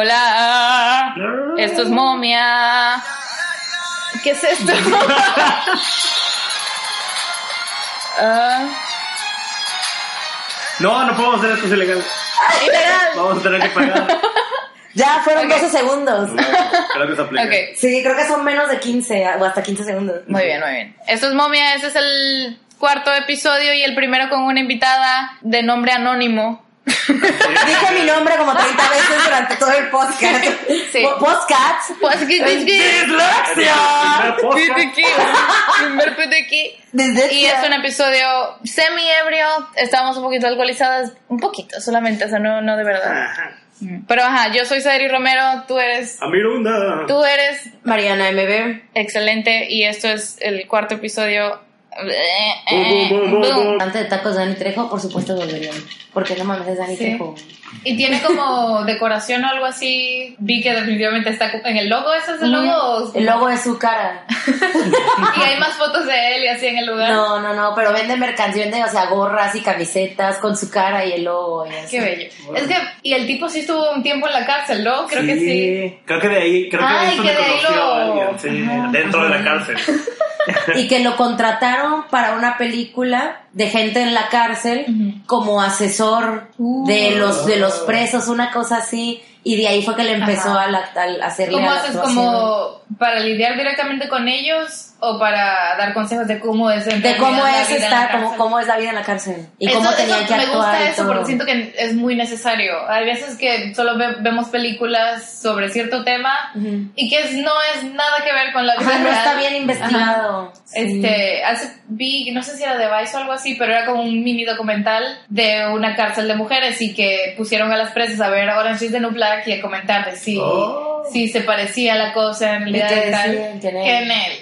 Hola, esto es momia. ¿Qué es esto? Ah, No, no podemos hacer esto, es ilegal. ilegal. Vamos a tener que pagar. Ya fueron Ok. 12 segundos. No, creo que se aplica. Ok, Sí, creo que son menos de 15 o hasta 15 segundos. muy bien, muy bien. Esto es momia, este es el cuarto episodio y el primero con una invitada de nombre anónimo. Dije mi nombre como 30 veces durante todo el podcast. Sí. Po- Podcast. Pues. ¡Dislexia! Primer. Y es un episodio semi ebrio. Estábamos un poquito alcoholizadas, un poquito solamente, o sea, no, no de verdad. Ajá. Pero ajá, yo soy Sadri Romero, tú eres, Amirunda. tú eres Mariana MB. excelente y esto es el cuarto episodio. Antes de tacos de Dani Trejo, por supuesto volverían. Porque no mames, es Dani Sí. Trejo. Y tiene como decoración o algo así. Vi que definitivamente está en el logo, ¿ese es el logo? o- El logo es su cara. Y hay más fotos de él y así en el lugar. No, no, no, pero vende mercancía, vende, o sea, gorras y camisetas con su cara y el logo. Y así. Qué bello. Es que, y el tipo sí estuvo un tiempo en la cárcel, ¿no? Creo que sí. Creo que de ahí, creo que Ay, eso que me de ahí lo- alguien, sí, dentro de la cárcel. Y que lo contrataron para una película de gente en la cárcel como asesor de Uh. los de los presos, una cosa así. Y de ahí fue que le empezó Ajá. a, la- a hacerle ¿Cómo haces como para lidiar directamente con ellos o para dar consejos de cómo es de cómo es estar, la cómo, cómo es la vida en la cárcel y Eso- cómo eso tenían que me actuar. gusta eso todo. porque siento que es muy necesario. Hay veces que solo ve- vemos películas sobre cierto tema y que es- no es nada que ver con la vida Ajá, no está bien investigado. Sí. Este, hace, vi, no sé si era de Vice o algo así, pero era como un mini documental de una cárcel de mujeres y que pusieron a las presas a ver Orange is the New Black y a comentar de si, Oh. Si se parecía la cosa en realidad y tal. decían? Que en él. Que en él.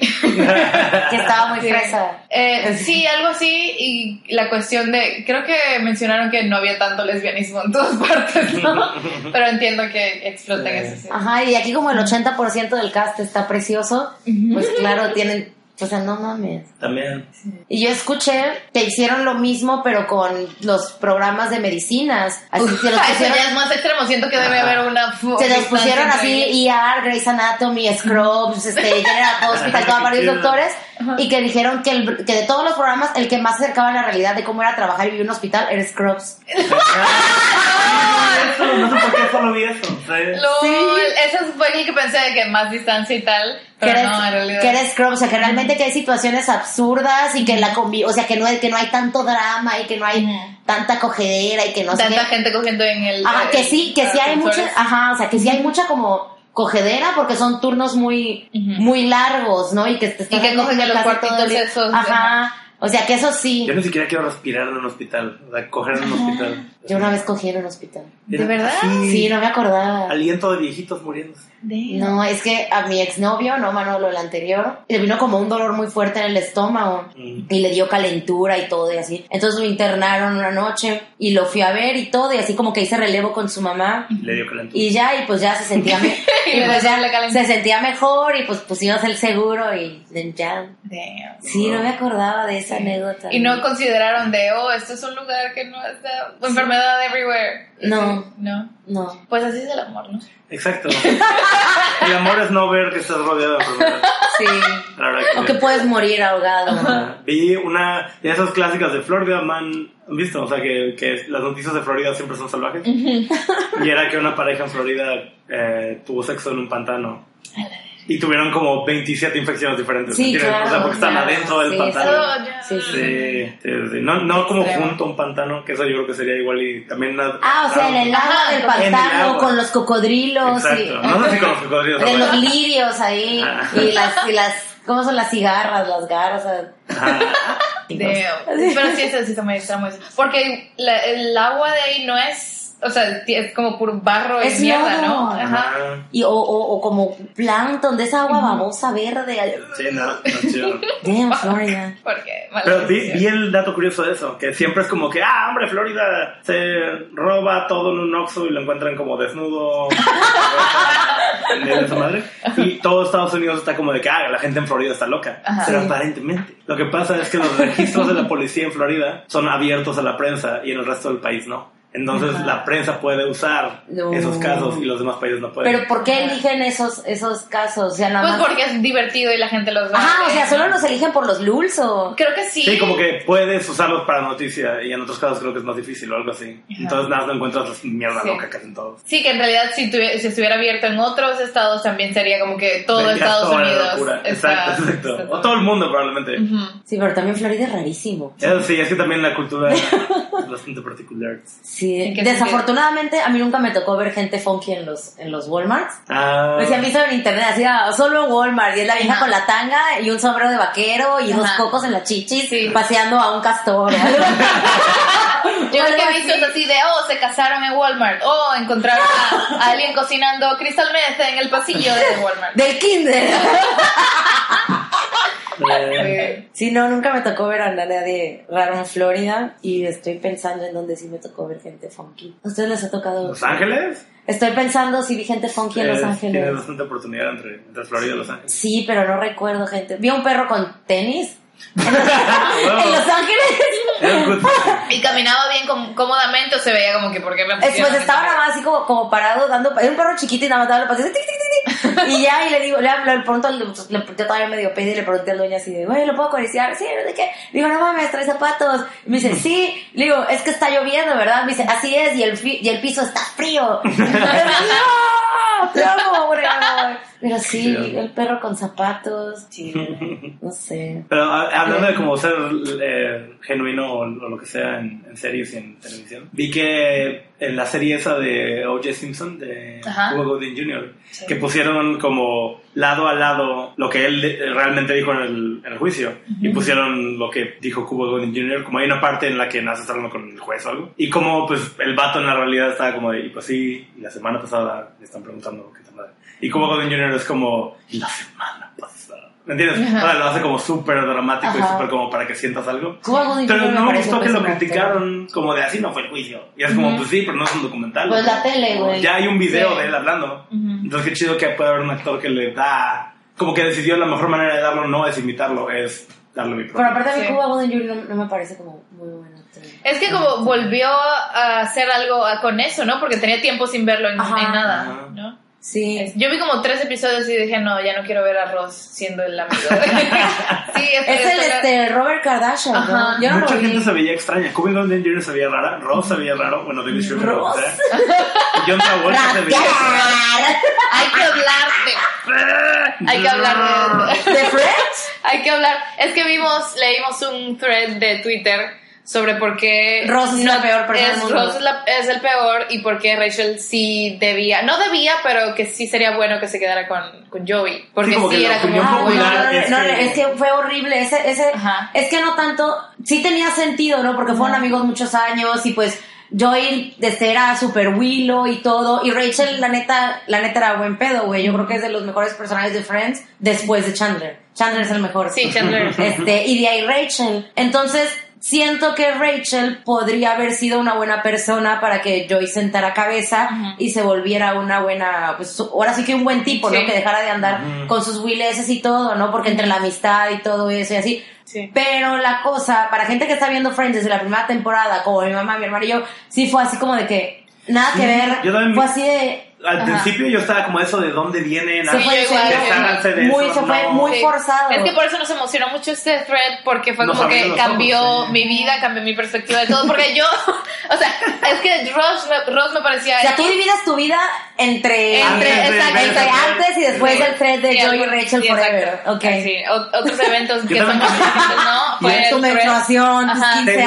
que estaba muy Sí. fresa. Eh, sí, algo así. Y la cuestión de. Creo que mencionaron que no había tanto lesbianismo en todas partes, ¿no? Pero entiendo que exploten Sí. eso. sí. Ajá, y aquí como el 80% del cast está precioso, pues claro, tienen, o sea, no mames. También. Y yo escuché que hicieron lo mismo, pero con los programas de medicinas. Así se los eso pusieron, ya es más extremo. Siento que debe haber una. se los pusieron así. ER, Grey's Anatomy, Scrubs, este, General Hospital, todos varios Chido. Y que dijeron que, el- que de todos los programas, el que más se acercaba a la realidad de cómo era trabajar y vivir en un hospital era Scrubs. Eso, no sé por qué solo vi eso. sí. Eso fue el que pensé de que más distancia y tal. que Pero eres, no, en realidad. que eres Scrubs, o sea, que realmente que hay situaciones absurdas y que la convi o sea, que no, hay, que no hay tanto drama y que no hay tanta cogedera y que no sé Tanta gente cogiendo en el. Ajá, que sí, que sí hay mucha, ajá, o sea, que sí hay mucha como cogedera porque son turnos muy, Ujú. muy largos, ¿no? Y que te están que cogen en los cuartitos esos, Ajá, o sea, que eso sí. Yo ni siquiera quiero respirar en un hospital. O sea, coger en un hospital. Yo una vez cogí en un hospital. ¿De verdad? Sí, no me acordaba. Aliento de viejitos muriéndose. Damn. No, es que a mi exnovio, no Manolo, el anterior, le vino como un dolor muy fuerte en el estómago Mm. y le dio calentura y todo y así. Entonces lo internaron una noche y lo fui a ver y todo y así como que hice relevo con su mamá Le dio calentura. y ya y pues ya se sentía me- Y pues ya la se sentía mejor y pues pusimos el seguro y ya. Damn. Sí, no me acordaba de esa anécdota. Y no consideraron de, oh, esto es un lugar que no está. Enfermedad everywhere. No. No. No. Pues así es el amor, ¿no? Exacto. El amor es no ver que estás rodeado de enfermedad. Sí. Que O que puedes morir ahogado. Ajá. Vi una de esas clásicas de Florida Man, ¿han visto? O sea, que, que las noticias de Florida siempre son salvajes. Y era que una pareja en Florida eh, tuvo sexo en un pantano. Y tuvieron como 27 infecciones diferentes. Sí, claro. O sea, porque están claro. adentro del Sí, pantano. Ya. Sí, sí. Sí, sí, sí. No, no como Extremo. junto a un pantano, que eso yo creo que sería igual y también una... Ah, o sea, en el agua del pantano agua. con los cocodrilos y Exacto. No sé si con los cocodrilos. de los lirios ahí Ah. y las y las ¿cómo son las cigarras, las? Ajá. Damn. Pero sí, eso sí está muy extremo. eso. Porque la- el agua de ahí no es. O sea, es como puro barro y Es mierda, lodo. ¿no? Ajá. Y o, o, o como plancton de esa agua babosa verde. Sí, no, no, chido. Damn, Florida. Porque. mala Pero vi, el dato curioso de eso, que siempre es como que, ah, hombre, Florida se roba todo en un Oxxo y lo encuentran como desnudo de esa madre. Y todo Estados Unidos está como de que, ah, la gente en Florida está loca. Ajá. Pero Sí. aparentemente, lo que pasa es que los registros de la policía en Florida son abiertos a la prensa y en el resto del país no. Entonces Ajá. la prensa puede usar No. esos casos y los demás países no pueden. Pero ¿por qué eligen esos, esos casos? O sea, nada Pues más... porque es divertido y la gente los ve. Ajá, o sea, solo los eligen por los lulz o... Creo que sí. Sí, como que puedes usarlos para noticia y en otros casos creo que es más difícil o algo así. Entonces nada, no encuentras mierda Sí. loca casi en todos. Sí, que en realidad si, si estuviera abierto en otros estados también sería como que todo Estados toda la Unidos. locura. está- Exacto, exacto. está O todo el mundo probablemente. Ujú. Sí, pero también Florida es rarísimo. Eso sí, es que también la cultura es bastante particular. Sí, ¿En qué desafortunadamente a mí nunca me tocó ver gente funky en los, en los Walmarts. Ah, Pues si han visto en internet, así, ah, solo en Walmart, y es la vieja Ajá. con la tanga y un sombrero de vaquero y dos Ajá. cocos en la chichis, Sí. paseando a un castor. Yo lo que he visto así. es así de, oh, se casaron en Walmart, oh, encontraron a, a alguien cocinando crystal meth en el pasillo de Walmart. Del kinder. eh, Sí, no, nunca me tocó ver a nadie raro en Florida y estoy pensando en dónde sí me tocó ver gente funky. ¿A ustedes les ha tocado? ¿Los Ángeles? Estoy pensando si vi gente funky en Los Ángeles. Tienes bastante oportunidad entre, entre Florida y Los Ángeles. Sí, pero no recuerdo gente. Vi a un perro con tenis. en Los Ángeles. Y caminaba bien com- cómodamente o se veía como que, ¿por qué me pues estaba nada más así como, como parado dando. Era un perro chiquito y nada más daba la. Y ya, y le digo, le, le pregunto, al- le, yo todavía medio pedí y le pregunté al dueño así de, güey, ¿lo puedo acariciar? Sí, no sé qué. Le digo, no mames, trae zapatos. Y me dice, sí. Le digo, es que está lloviendo, ¿verdad? Me dice, así es, y el, fi- y el piso está frío. Y yo, ¡No! Te amo, güey. Pero sí, Sí. el perro con zapatos. No sé. Pero a- hablando de como ser eh, genuino o, o lo que sea en, en series y en televisión, vi que en la serie esa de O.J. Simpson, de Ajá. Cuba Gooding Jr., Sí. que pusieron como lado a lado lo que él realmente dijo en el, en el juicio y pusieron lo que dijo Cuba Gooding Jr., como hay una parte en la que nace hablando con el juez o algo, y como pues el vato en la realidad estaba como de, y pues sí, y la semana pasada le están preguntando qué tal madre. Y Cuba Gooding Jr. es como, y la semana. ¿Me entiendes? Sea, lo hace como súper dramático y súper como para que sientas algo. Pero no me gustó que lo criticaron como de así no fue el juicio. Y es como, pues sí, pero no es un documental. Pues la tele, güey. Ya hay un video Sí. de él hablando. Entonces qué chido que puede haber un actor que le da... Como que decidió la mejor manera de darlo no es imitarlo, es darle mi propio. Pero aparte a mí Sí. Cuba Gooding Jr. no, no me parece como muy bueno actor. Es que como volvió a hacer algo con eso, ¿no? Porque tenía tiempo sin verlo en, nada, Ajá. ¿no? Sí. Yo vi como tres episodios y dije, no, ya no quiero ver a Ross siendo el amigo. sí, Es el este, Robert Kardashian, Ajá. ¿no? Yo no Mucha lo vi. gente se veía extraña. Cuba Gooding Jr. se veía rara. Ross se veía raro. Bueno, David Schwimmer Ross. Y John Travolta se veía. Hay que hablar de... Hay que hablar de... ¿De Friends? Hay que hablar. Es que vimos, leímos un thread de Twitter sobre por qué Ross es la peor persona es, del mundo. Ross es, la- es el peor y por qué Rachel sí debía, no debía, pero que sí sería bueno que se quedara con, con Joey. Porque Sí, como sí, era como. Ah, popular no, no, es no, que- es que fue horrible. Ese, ese, Ajá. es que no tanto, sí tenía sentido, ¿no? Porque fueron Ajá. amigos muchos años y pues Joey desde era super Willow y todo. Y Rachel, la neta, la neta era buen pedo, güey. Yo creo que es de los mejores personajes de Friends después de Chandler. Chandler es el mejor. Sí, Chandler. Este, y de ahí Rachel. Entonces, siento que Rachel podría haber sido una buena persona para que Joy sentara cabeza y se volviera una buena, pues ahora sí que un buen tipo, ¿no? Que dejara de andar con sus willeses y todo, ¿no? Porque entre la amistad y todo eso y así. Sí. Pero la cosa, para gente que está viendo Friends desde la primera temporada, como mi mamá, mi hermano y yo, sí fue así como de que nada Sí, que ver. yo también fue así de. Al Ajá. principio yo estaba como eso de dónde vienen. Se Sí, fue, de muy, eso, se fue no. muy forzado. Es que por eso nos emocionó mucho este thread, porque fue Nos como que cambió ojos, sí. mi vida, cambió mi perspectiva de todo. Porque yo, o sea, es que Ross me, Ross me parecía. O sea, tú dividas tu vida entre, Entre, Antes de exacto, entre antes y después Sí. del thread de Joy y Rachel sí, Forever. exacto. Ok. Ah, sí, otros eventos que son más difíciles, ¿no? Fue Tu menstruación, tus Ajá, 15 Te diré-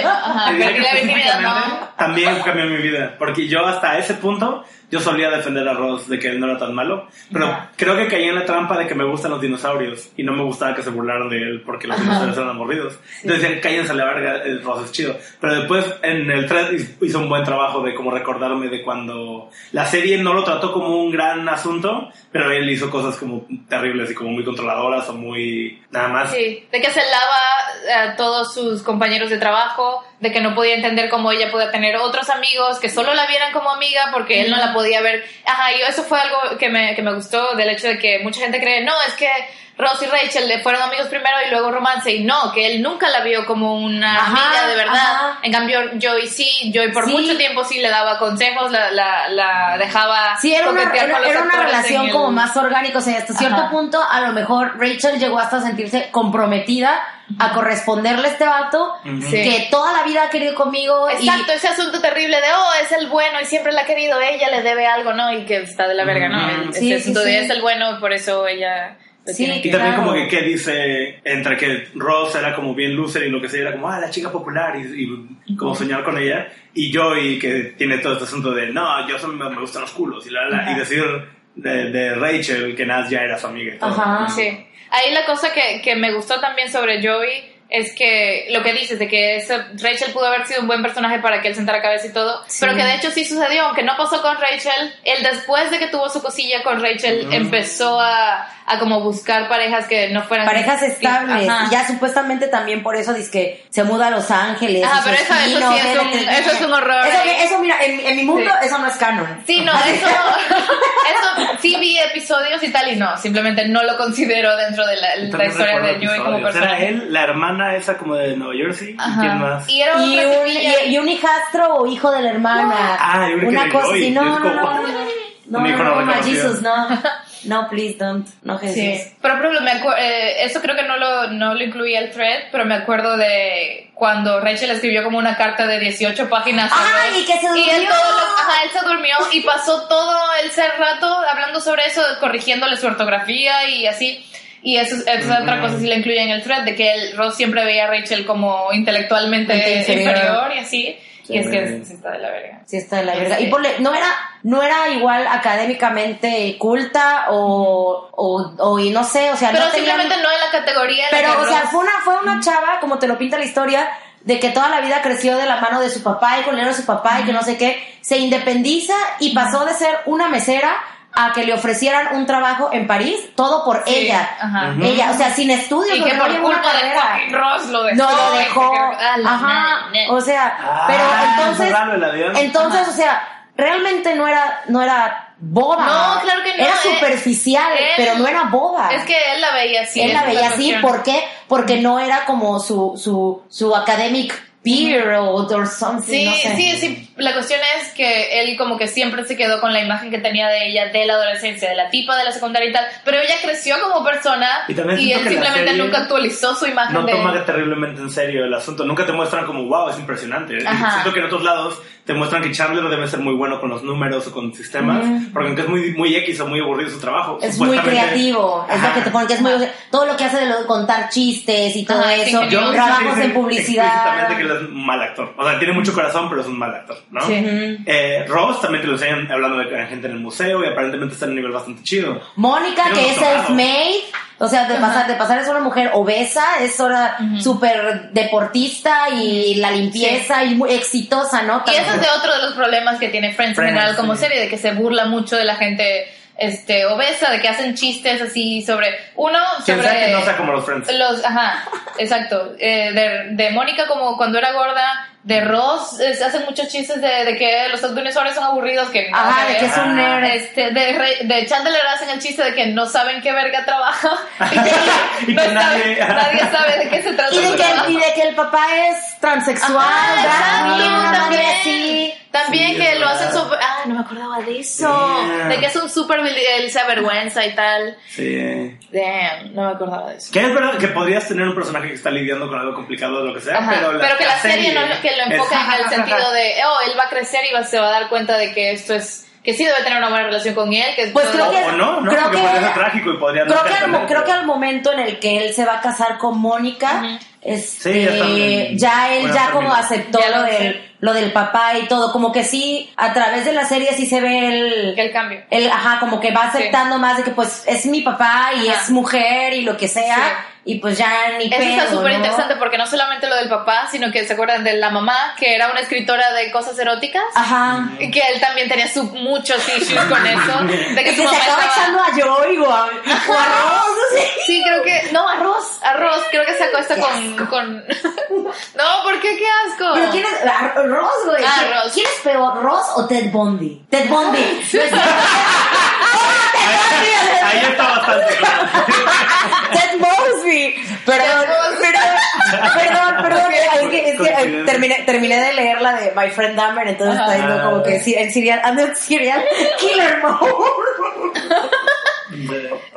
años. ajá, la virginidad, ¿no? También cambió mi vida, porque yo hasta ese punto yo solía defender a Ross de que él no era tan malo, pero creo que caí en la trampa de que me gustan los dinosaurios y no me gustaba que se burlaran de él porque los Ajá. dinosaurios eran aburridos. Entonces decían, cállense a la verga, el Ross es chido. Pero después en el thread hizo un buen trabajo de como recordarme de cuando la serie no lo trató como un gran asunto, pero él hizo cosas como terribles y como muy controladoras o muy nada más. Sí, de que se lava a todos sus compañeros de trabajo, de que no podía entender cómo ella podía tener otros amigos que solo la vieran como amiga porque él no la podía ver. Ajá, y eso fue algo que me, que me gustó del hecho de que mucha gente cree, no, es que Ross y Rachel le fueron amigos primero y luego romance y no, que él nunca la vio como una Ajá, amiga de verdad. ajá. En cambio, Joey sí, Joey por Sí. mucho tiempo sí le daba consejos, la, la, la dejaba Sí, era una, era, con los era una relación el- como más orgánica, o sea, hasta cierto Ajá. punto a lo mejor Rachel llegó hasta a sentirse comprometida a corresponderle a este vato que toda la vida ha querido conmigo Exacto, ese asunto terrible de, oh, es el bueno y siempre la ha querido, ella le debe algo, ¿no? Y que está de la verga, ¿no? Sí, Ese sí, asunto de sí. es el bueno, por eso ella Sí. Y también Claro. como que, que dice, entre que Ross era como bien loser y lo que sea, era como, ah, la chica popular y, y como soñar con ella. Y Joey que tiene todo este asunto de, no, yo solo me, me gustan los culos y, la, la, y decir de, de Rachel que Naz ya era su amiga y todo. Ajá. Sí. Ahí la cosa que, que me gustó también sobre Joey es que lo que dices de que ese- Rachel pudo haber sido un buen personaje para que él sentara cabeza y todo, Sí. pero que de hecho sí sucedió, aunque no pasó con Rachel, él después de que tuvo su cosilla con Rachel Mm. empezó a, a como buscar parejas que no fueran parejas estables Ajá. y ya supuestamente también por eso dice que se muda a Los Ángeles y su pero eso- sí es un- eso es un horror eso, eso, mira en, en mi mundo Sí. eso no es canon Sí, no, eso, eso sí vi episodios y tal y no, simplemente no lo considero dentro de la, la historia de Joey como episodios. Era él, la hermana esa como de Nueva Jersey, ¿y Ajá. quién más? Y era y otra un, y, y un hijastro o hijo de la hermana Ah, yo creo que una de cosa así no y no no no no no, hijo no. Jesus, no no please don't no Jesús Sí, pero por ejemplo, me acu- eh, eso creo que no lo, no lo incluía el thread, pero me acuerdo de cuando Rachel escribió como una carta de 18 páginas. Ay, y que se Y él, durmió. todo lo- ajá, él se durmió y pasó todo ese rato hablando sobre eso, corrigiéndole su ortografía y así. Y eso, es- eso es otra Ujú. cosa, si la incluye en el thread, de que él, Ross siempre veía a Rachel como intelectualmente Inferior. inferior. y así. Sí. Y es que sí está de la verga. Sí, está de la verga. Y ponle, no era, no era igual académicamente culta o, o, o y no sé, o sea, Pero no tenía- simplemente no en la categoría. en Pero, o sea, fue una, fue una chava, como te lo pinta la historia, de que toda la vida creció de la mano de su papá y con el dinero de su papá y que no sé qué, se independiza y pasó de ser una mesera a que le ofrecieran un trabajo en París, todo por Sí, ella. ajá. Ella, o sea, sin estudios, Y porque que no por una culpa de Ross lo dejó. No lo dejó. ah, Ajá. O sea, Ah, pero entonces. Entonces, Ajá. o sea, realmente no era, no era boba. No, claro que no, Era eh, superficial, él- pero no era boba. Es que él la veía así. él la veía así. ¿por qué? Porque no era como su, su, su academic peer o or something, Sí, no sé. sí, sí. La cuestión es que él como que siempre se quedó con la imagen que tenía de ella de la adolescencia, de la tipa de la secundaria y tal. Pero ella creció como persona Y también y siento él simplemente nunca actualizó su imagen no de toma terriblemente en serio el asunto. Nunca te muestran como, wow, es impresionante. Ajá. Siento que en otros lados te muestran que Chandler debe ser muy bueno con los números o con sistemas, porque aunque es muy, muy X o muy aburrido su trabajo. Es muy creativo, es lo que te pone que es muy todo lo que hace de lo de contar chistes y todo Ajá, eso, ingenioso. trabajos dicen en publicidad. Explícitamente que él es un mal actor. O sea, tiene mucho corazón, pero es un mal actor, ¿no? Sí. Eh, Ross también te lo enseñan hablando de gente en el museo y aparentemente está en un nivel bastante chido. Mónica, Tiene que es self-made, o sea, de pasar, de pasar es una mujer obesa, es ahora súper deportista y la limpieza y muy exitosa, ¿no? Y ese es de otro de los problemas que tiene Friends, en general como sí. serie, de que se burla mucho de la gente este obesa, de que hacen chistes así sobre uno sobre sea que no sea como los Friends. los ajá, exacto, eh, de, de Mónica como cuando era gorda, de Ross eh, hacen muchos chistes de, de que los dinosaurios son aburridos, que Ajá, que de que es un nerd. Este, de, Re- de Chandler hacen el chiste de que no saben qué verga trabaja y que, Y no que sabe- nadie- nadie sabe de qué se trata Y de, que, trabajo. y de que el papá es transexual, Ajá, madre también. así. También Sí, que es lo hacen súper... Ah, no me acordaba de eso. Yeah. De que es un súper... Él se avergüenza y tal. Sí. Damn, no me acordaba de eso. Que es verdad que podrías tener un personaje que está lidiando con algo complicado o lo que sea, Ajá, pero, la, que la serie, no lo- que lo es- enfoca en el sentido de, oh, él va a crecer y va, se va a dar cuenta de que esto es, que sí debe tener una buena relación con él, que es Pues creo que- o no, ¿no? creo Porque que- podría ser trágico y podría no Creo que, al, creo que momento en el que él se va a casar con Mónica, Ujú. este, Sí, ya él ya como familia. aceptó Ya lo lo del, lo del papá y todo, como que sí, a través de la serie sí se ve el, que el cambio. el ajá, como que va Sí. aceptando más de que pues es mi papá y Ajá. es mujer y lo que sea, Sí. Y pues ya ni Eso pedo, está súper ¿no? interesante porque no solamente lo del papá, sino que se acuerdan de la mamá, que era una escritora de cosas eróticas. Ajá. Y que él también tenía su, muchos issues con eso. De que Es su que se mamá acaba estaba- echando a Joy o a, o a Ross, no sé. Sí, creo que. No, arroz. Arroz. Creo que sacó esta Qué con, con. No, ¿por qué? Qué asco. Pero ¿quién es? ah, Ross, güey. Ah, ¿Quién- Ross. ¿Quién es peor, Ross o Ted Bundy? Ted Bundy. ahí está bastante claro. Ted Mosby. Perdón, perdón, perdón, perdón. Es que, es que eh, terminé, terminé, de leer la de My Friend Dahmer, entonces está ahí como que en serial, ah, I'm serial killer mode.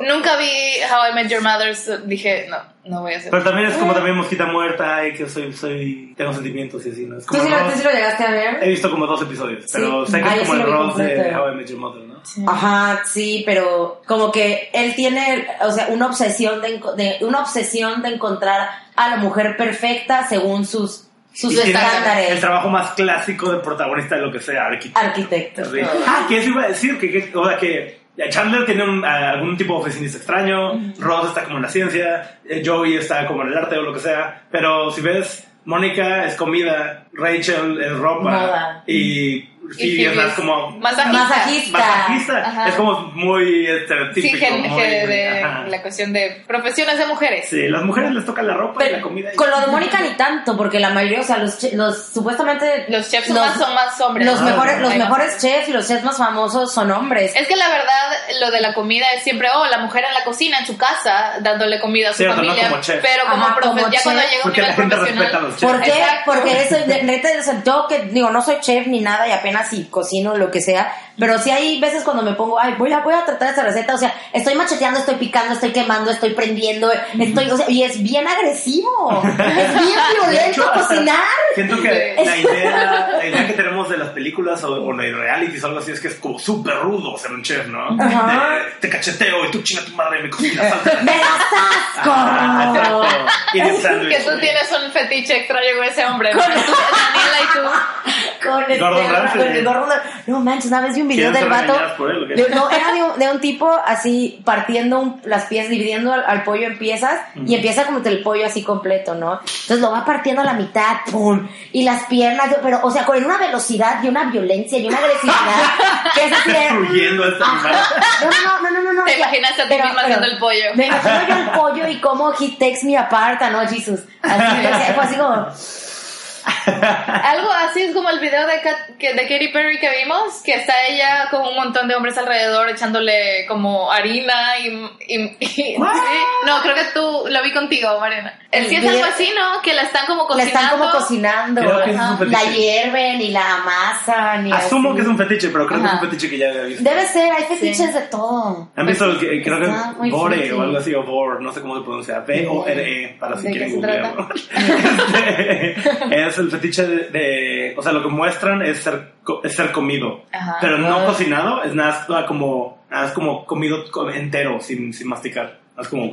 Nunca vi How I Met Your Mother, so dije, no, no voy a hacer. Pero también es como también mosquita muerta y que soy, soy, tengo sentimientos y así, ¿no? Es ¿Tú como sí, lo, Ross. tú sí lo llegaste a ver? He visto como dos episodios, pero Sí. sé que es como sí el Ross de. How I Met Your Mother, ¿no? Ajá, sí, pero como que él tiene, o sea, una obsesión de, de- una obsesión de encontrar a la mujer perfecta según sus sus estándares. El trabajo más clásico de protagonista de lo que sea, arquitecto. Arquitecto. Sí. Ah, que eso iba a decir, que, que- o sea, que Chandler tiene un- a- algún tipo de oficinista extraño, Ross está como en la ciencia, eh, Joey está como en el arte o lo que sea, pero si ves, Mónica es comida, Rachel es ropa y Phoebe es más como masajista. Masajista. es como muy Sí, estereotípico. gen- muy- gen- de ajá. la cuestión de profesiones de mujeres. Sí, las mujeres les toca la ropa y la comida. y- con lo de Mónica ni tanto, porque la mayoría, o sea, los, los supuestamente Los chefs son más- son más hombres. Los Ah, mejores, los mejores chefs y los chefs más famosos son hombres. Es que la verdad, lo de la comida es siempre, oh, la mujer en la cocina, en su casa, dándole comida a su Cierto, no familia. como chef. Pero como, Ajá, como ya cuando llega un Porque la nivel gente profesional. respeta a los chefs. ¿Por qué? Porque eso, de- neta, o sea, yo que digo, no soy chef ni nada y apenas si cocino lo que sea, pero sí hay veces cuando me pongo, ay, voy a, voy a tratar esta receta, o sea, estoy macheteando, estoy picando, estoy quemando, estoy prendiendo, estoy, o sea, y es bien agresivo, es bien violento cocinar. Siento que la idea, la idea que tenemos de las películas o, o de realities o algo así es que es como súper rudo ser un chef, ¿no? Ajá. De, te cacheteo y tú chinga tu madre y me cocinas salsa. ¡Me das asco! exacto. Y de sándwich. Que tú tienes un fetiche extraño con ese hombre. ¿no? Tú, Daniela y tú. Con este, Gordon Ramsay. con el Gordon Ramsay. No manches, una vez vi un video ¿Quieren del vato. él de- no, era de un, de un tipo así partiendo un- las piezas, dividiendo al, al pollo en piezas y empieza como el pollo así completo, ¿no? Entonces lo va partiendo a la mitad, ¡pum! Y las piernas, pero, o sea, con una velocidad y una violencia y una agresividad que es así de. Destruyendo este animal. No, no, no, no, no, no. Te sea, imaginas a ti pero- misma haciendo el pollo. Me imagino yo el pollo y cómo he takes me apart, ¿no, Jesus? Así, fue así como. Algo así es como el video de, Kat- que- de Katy Perry que vimos, que está ella con un montón de hombres alrededor echándole como harina y... y- y- sí. No, creo que tú lo vi contigo, Mariana. El sí es algo así, ¿no? Que la están como La cocinando. están como cocinando. Creo que es un ajá. fetiche. La hierven y la amasan. Y Asumo así. que es un fetiche, pero creo que es un fetiche que ya había visto. Debe ser, hay fetiches de todo. ¿Han visto el que creo que es Bore o algo así, o Bor, no sé cómo se pronuncia, B-O-R-E, para si ¿De qué quieren googlearlo. es el fetiche de, de- o sea, lo que muestran es ser, es ser comido, Ajá. pero no cocinado, es nada como, nada es como comido co- entero, sin, sin masticar, es como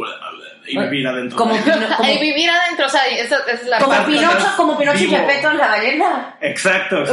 y vivir adentro. Como, Pino- como, Ay, vivir adentro, o sea, esa esa es la como. Pinocho, como Pinocho y. Gepetto en la ballena. Exacto.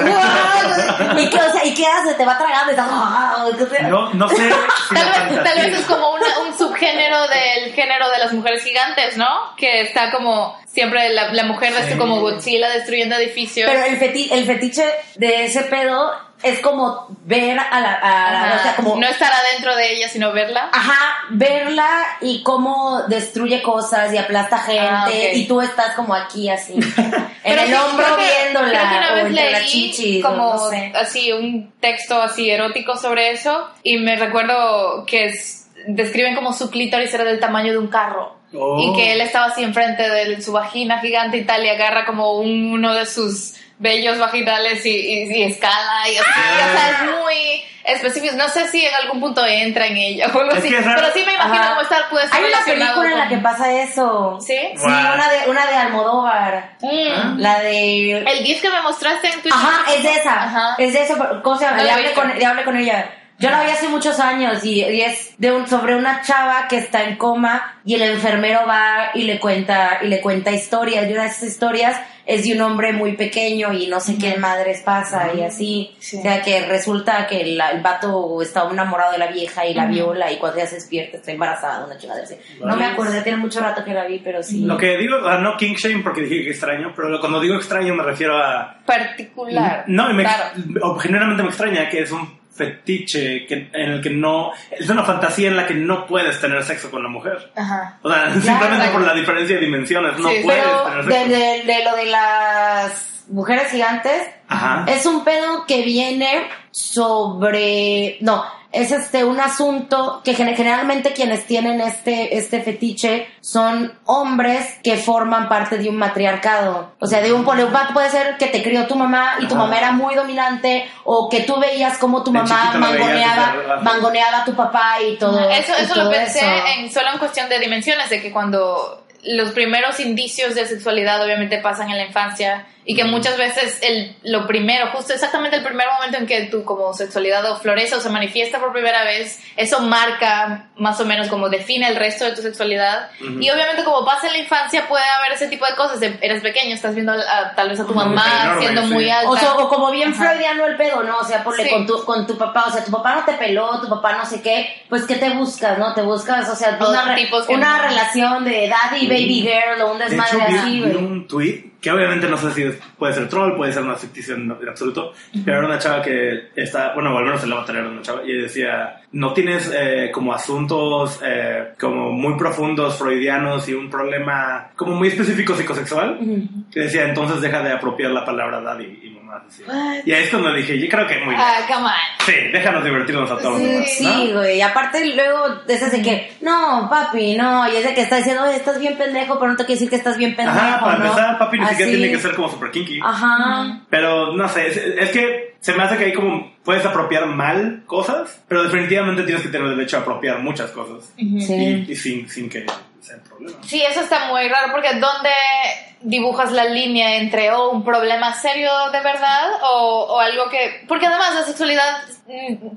¿Y qué, o sea, ¿y qué hace? Te va tragando y estás... ¡ah! No, no sé si Tal vez, tal vez es como una- un subgénero del género de las mujeres gigantes, ¿no? Que está como siempre la, la mujer Sí. como Godzilla destruyendo edificios. Pero el, feti- el fetiche de ese pedo es como ver a la... a la- Ajá. o sea, como... No estar adentro de ella, sino verla. Ajá, verla y cómo destruye cosas y aplasta gente Ah, y tú estás como aquí así, en el sí, hombro creo que- creo que viéndola una vez leí chichis, como no sé. así un texto así erótico sobre eso y me recuerdo que es- describen como su clítoris era del tamaño de un carro. Oh. Y que él estaba así enfrente de su vagina gigante y tal, y agarra como un- uno de sus vellos vaginales y, y- y escala, y así, Ah. o sea, es muy específico. No sé si en algún punto entra en ella o algo Es así, pero sí me imagino Ajá. cómo estar, puede estar Hay una película en la con- que pasa eso. ¿Sí? Sí, Wow. una de, una de Almodóvar. Mm. La de... El GIF que me mostraste en Twitter. Ajá, es de esa. Ajá. Es de esa. ¿Cómo se llama? Le, hablé con, le hablé con ella. Yo la vi hace muchos años y, y es de un, sobre una chava que está en coma y el enfermero va y le cuenta y le cuenta historias. Y una de esas historias es de un hombre muy pequeño y no sé qué madres pasa y así. Sí. O sea que resulta que el, el vato está enamorado de la vieja y la viola y cuando ella se despierta está embarazada, una chingadera así. No me acuerdo, tiene mucho rato que la vi, pero sí. Lo que digo, no king shame porque dije que extraño, pero cuando digo extraño me refiero a Particular. No, y me, Claro. o genuinamente me extraña que es un fetiche que, en el que no. Es una fantasía en la que no puedes tener sexo con la mujer. Ajá. O sea, simplemente por la diferencia de dimensiones, no Sí, puedes Pero tener de, sexo. de- de lo de las mujeres gigantes, Ajá. es un pedo que viene sobre... No, es este un asunto que gen- generalmente quienes tienen este, este fetiche son hombres que forman parte de un matriarcado. O sea, de un polipato puede ser que te crió tu mamá y tu Ajá. mamá era muy dominante o que tú veías como tu mamá mangoneaba, mangoneaba a tu papá y todo Eso, eso todo lo pensé eso. en solo en cuestión de dimensiones, de que cuando los primeros indicios de sexualidad obviamente pasan en la infancia y que muchas veces el, lo primero, justo exactamente el primer momento en que tu como sexualidad o florece o se manifiesta por primera vez, eso marca más o menos como define el resto de tu sexualidad y obviamente como pasa en la infancia puede haber ese tipo de cosas, de- eres pequeño, estás viendo a- tal vez a tu mamá Enorme, siendo sí. muy alta. O, sea, o como bien Ajá. freudiano el pedo, ¿no? O sea, ponle Sí. con, tu, con tu papá, o sea, tu papá no te peló, tu papá no sé qué, pues ¿qué te buscas, no? Te buscas, o sea, una, re- tipos que una no. relación de daddy, baby girl o un De desmadre hecho, vi, así, vi güey. un tweet que obviamente no sé si puede ser troll, puede ser una fictición en absoluto, pero era una chava que está, bueno, al menos en la batalla era una chava, y decía, no tienes eh, como asuntos eh, como muy profundos, freudianos y un problema como muy específico psicosexual, que decía, entonces deja de apropiar la palabra daddy y mamá. Y ahí es cuando dije, yo creo que muy bien. Ah, come on. Sí, déjanos divertirnos a todos. Sí. Sí, güey, y aparte luego es ese que, no, papi, no, y ese que está diciendo, oye, estás bien pendejo, pero no te quiere decir que estás bien pendejo, Ajá, para ¿no? empezar, papi ni siquiera Así. tiene que ser como super kinky. Ajá. Pero no sé, es, es que se me hace que ahí como puedes apropiar mal cosas, pero definitivamente tienes que tener derecho a apropiar muchas cosas. Sí. Y, y sin, sin que sea problema. Sí, eso está muy raro porque ¿dónde dibujas la línea entre oh, un problema serio de verdad o, o algo que... Porque además la sexualidad,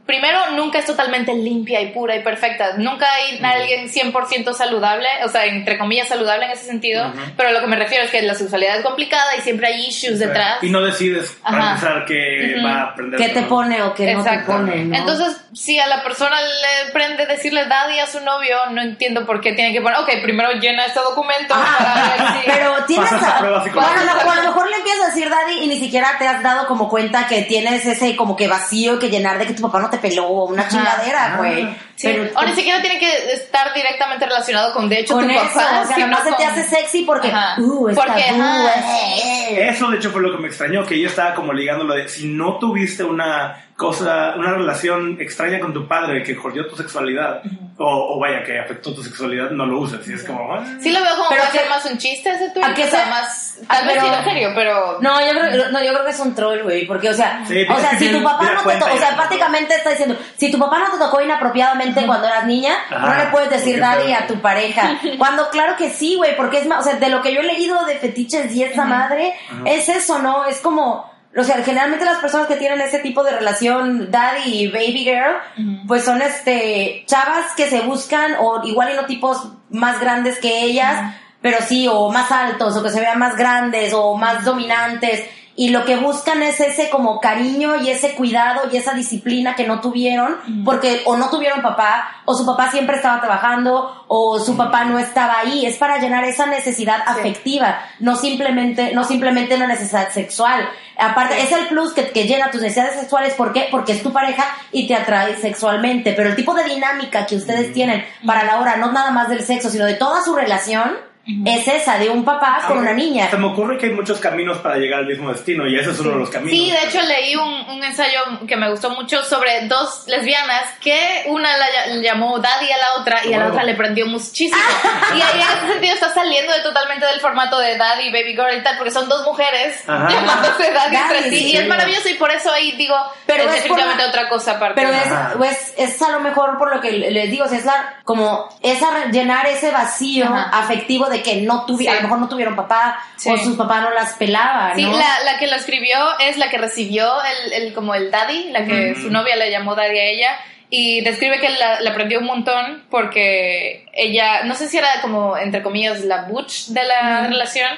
primero, nunca es totalmente limpia y pura y perfecta. Nunca hay alguien 100% saludable, o sea, entre comillas saludable en ese sentido, Ujú. pero lo que me refiero es que la sexualidad es complicada y siempre hay issues detrás. Y no decides Ajá. empezar que Ujú. va a aprender. ¿Qué te pone o qué no te pone, no? Entonces, si a la persona le prende decirle daddy a su novio, no entiendo por qué tiene que poner, ok, primero llena este documento para ver si... Pero tienes Pasas a bueno, no, a lo mejor le empiezas a decir daddy y ni siquiera te has dado como cuenta que tienes ese como que vacío que llenar de que tu papá no te peló una Ajá. chingadera, Ah. güey. Sí, Pero o ni siquiera tiene que estar directamente relacionado con, de hecho, con tu eso, papá. o sea, nomás se te hace sexy porque Ajá. uh, Porque, tabú, eh. Eso de hecho fue lo que me extrañó, que ella estaba como ligándolo de si no tuviste una cosa, una relación extraña con tu padre que jodió tu sexualidad, o, o vaya, que afectó tu sexualidad, no lo uses. Y es como, ah, Sí lo veo como Pero puede que- ser más un chiste ese tuyo, ¿A sea, se- más... Tal vez pero- sí, en serio, pero... No, yo creo, no, yo creo que es un troll, güey, porque, o sea, Sí, o sea, si tu papá no te tocó, o sea, prácticamente está diciendo, si tu papá no te tocó inapropiadamente cuando eras niña, Ajá, no le puedes decir daddy a tu pareja. Cuando, claro que sí, güey, porque es más, o sea, de lo que yo he leído de fetiches y esta madre, es eso, ¿no? Es como, o sea, generalmente las personas que tienen ese tipo de relación daddy y baby girl, pues son este, chavas que se buscan, o igual y no tipos más grandes que ellas, pero sí, o más altos, o que se vean más grandes, o más dominantes. Y lo que buscan es ese como cariño y ese cuidado y esa disciplina que no tuvieron, porque o no tuvieron papá, o su papá siempre estaba trabajando, o su papá no estaba ahí. Es para llenar esa necesidad afectiva, no simplemente, no simplemente una necesidad sexual. Aparte, es el plus que, que llena tus necesidades sexuales. ¿Por qué? Porque es tu pareja y te atrae sexualmente. Pero el tipo de dinámica que ustedes tienen para la hora, no nada más del sexo, sino de toda su relación, es esa, de un papá con una niña. Se me ocurre que hay muchos caminos para llegar al mismo destino y ese es uno de los caminos. Sí, de hecho leí un, un ensayo que me gustó mucho sobre dos lesbianas que una la ll- llamó daddy a la otra y a la otra le prendió muchísimo. y ahí en ese sentido está saliendo de totalmente del formato de daddy, baby girl y tal, porque son dos mujeres Ajá. llamándose daddy entre Daddy, sí. sí. Y es maravilloso y por eso ahí digo, Pero es es definitivamente la- otra cosa aparte. Pero es, pues, es a lo mejor por lo que les digo, o sea, es la, como esa llenar ese vacío Ajá. afectivo de que no tuvieron, Sí. a lo mejor no tuvieron papá Sí. o sus papás no las pelaban, Sí, ¿no? la, la que lo escribió es la que recibió el, el como el daddy, la que Mm. su novia le llamó daddy a ella. Y describe que la, la aprendió un montón porque ella, no sé si era como, entre comillas, la butch de la relación,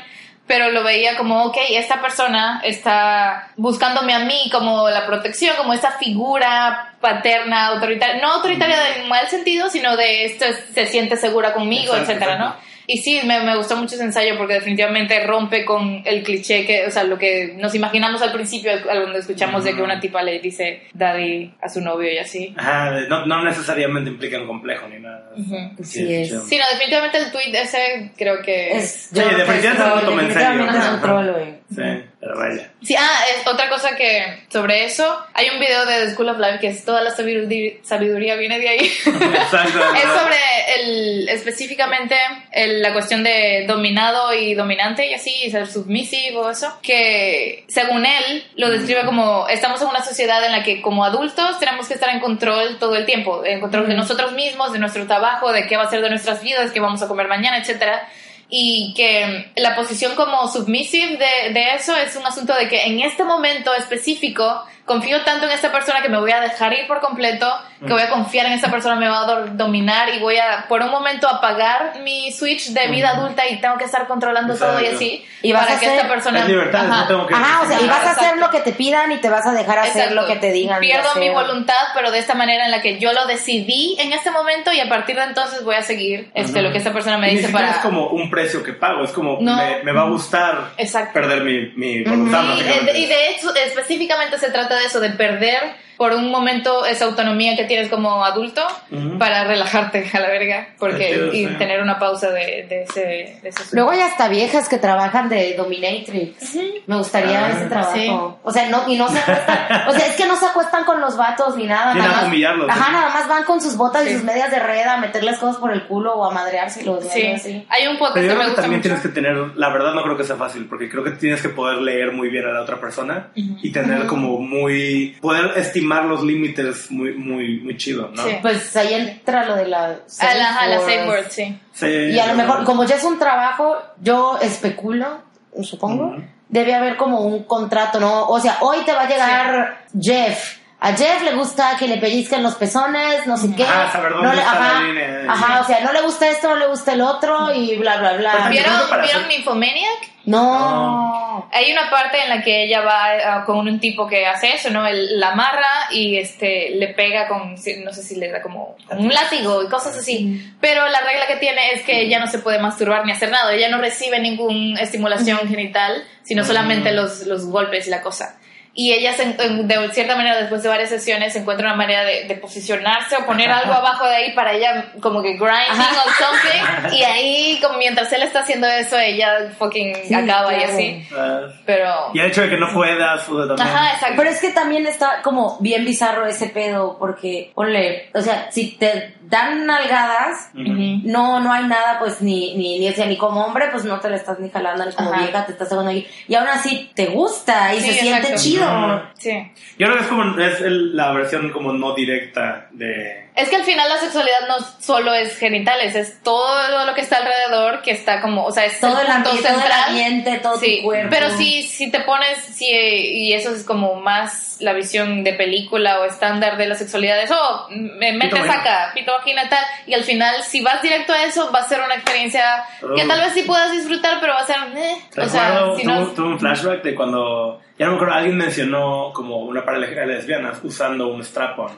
pero lo veía como, ok, esta persona está buscándome a mí como la protección, como esta figura paterna, autoritaria, no autoritaria en mal sentido, sino de esto es- se siente segura conmigo, Exacto, etcétera, ¿no? exacto. Y sí, me, me gustó mucho ese ensayo porque definitivamente rompe con el cliché que, o sea, lo que nos imaginamos al principio, donde escuchamos de que una tipa le dice daddy a su novio y así. Ajá, no, no necesariamente implica un complejo ni nada. Ujú. Sí es. chido. Sí, no, definitivamente el tweet ese creo que Es, Sí, definitivamente es troll, definitivamente es un troll, güey. Sí. Raya. Sí, ah, es otra cosa que sobre eso, hay un video de The School of Life que es toda la sabiduría, sabiduría viene de ahí. Exacto. es sobre el, específicamente el- la cuestión de dominado y dominante y así, y ser submisivo, eso, que según él lo describe como estamos en una sociedad en la que como adultos tenemos que estar en control todo el tiempo, en control de nosotros mismos, de nuestro trabajo, de qué va a ser de nuestras vidas, qué vamos a comer mañana, etcétera y que la posición como submissive de, de eso es un asunto de que en este momento específico confío tanto en esta persona que me voy a dejar ir por completo, que voy a confiar en esta persona, me va a do- dominar y voy a por un momento apagar mi switch de vida adulta y tengo que estar controlando todo y Exacto. así Y vas para a que hacer- esta persona Es libertad, no tengo que- Ajá, o sea, y vas a hacer Exacto. lo que te pidan y te vas a dejar hacer Exacto. lo que te digan. Pierdo mi voluntad, pero de esta manera en la que yo lo decidí en este momento y a partir de entonces voy a seguir este, lo que esta persona me Y dice para... es como un precio que pago, es como No. me, me va a gustar Exacto. perder mi, mi voluntad. Eh, y de hecho, específicamente se trata de eso, de perder por un momento esa autonomía que tienes como adulto Ujú. para relajarte a la verga porque, y sí. tener una pausa de, de ese, de ese Luego hay hasta viejas que trabajan de dominatrix. Me gustaría Ah, ese trabajo. sí. O sea, no, y no se acuestan. o sea, es que no se acuestan con los vatos ni nada. Nada a más- humillarlos, Ajá, ¿sí? nada más van con sus botas y Sí. sus medias de red a meterles cosas por el culo o a madreárselos. Sí, así. hay un podcast Pero yo que me creo que gusta también mucho. tienes que tener, la verdad no creo que sea fácil, porque creo que tienes que poder leer muy bien a la otra persona y tener como muy, poder estimar los límites muy, muy, muy chido, ¿no? Sí. Pues ahí entra lo de la. A la, a la safe word. sí. Sí, Y a lo mejor, como ya es un trabajo, yo especulo, supongo, Ujú. debe haber como un contrato, ¿no? O sea, hoy te va a llegar Jeff. A Jeff le gusta que le pellizquen los pezones, no sé qué. Ah, saber dónde no le, está la ajá, línea. ajá, o sea, no le gusta esto, no le gusta el otro y bla, bla, bla. Pero ¿Vieron, ¿vieron Nymphomaniac? No. Hay una parte en la que ella va eh, con un tipo que hace eso, ¿no? Él la amarra y este le pega con, no sé si le da como un látigo y cosas así. Pero la regla que tiene es que ella no se puede masturbar ni hacer nada. Ella no recibe ninguna estimulación genital, sino solamente los, los golpes y la cosa. Y ella, se- en- de cierta manera, después de varias sesiones, encuentra una manera de, de posicionarse o poner algo abajo de ahí para ella, como que grinding on something. Y ahí, como mientras él está haciendo eso, ella fucking Sí, acaba y claro. así. Ah, Pero. y el hecho de que no puedas, pues, también. Ajá, exacto. Pero es que también está como bien bizarro ese pedo, porque, ponle, o sea, si te dan nalgadas, Ujú. Ujú. no, no hay nada, pues ni, ni, ni, o sea, ni como hombre, pues no te la estás ni jalando, ni como Ajá. vieja te estás sacando ahí. Y aún así te gusta y Sí, se siente exacto. Chido. Sí. Yo creo que es como es el- la versión como no directa de... Es que al final la sexualidad no solo es genitales, es todo lo que está alrededor, que está como, o sea, es Todo el, punto ambiente, todo el ambiente, todo Sí, tu cuerpo. pero si, si te pones, si, y eso es como más la visión de película o estándar de la sexualidad, es, oh, me metes vagina. acá, pito vagina tal, y al final si vas directo a eso va a ser una experiencia que tal vez sí puedas disfrutar, pero va a ser, eh, o sea, Recuerdo, si tuve, no... tuve un flashback de cuando, ya no me acuerdo, alguien mencionó como una pareja de lesbianas usando un strap-on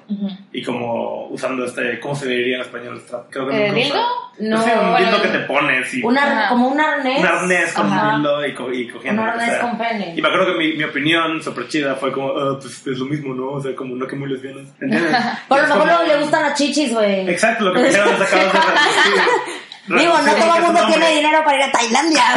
y como usando este, ¿cómo se diría en español? Creo que ¿Eh, nunca dildo? No, sí, un dildo que te pones y Una- como un arnés. un arnés con Ajá. dildo y, co- y cogiendo. Un arnés con pene. Y me acuerdo que mi, mi opinión súper chida fue como, "Ah, pues es lo mismo, ¿no? O sea, como no que muy lesbianas. ¿Entiendes? Por lo mejor como- le gustan las chichis, güey. Exacto, lo que primero nos acabas de reducir. Digo, no todo el mundo un tiene dinero para ir a Tailandia.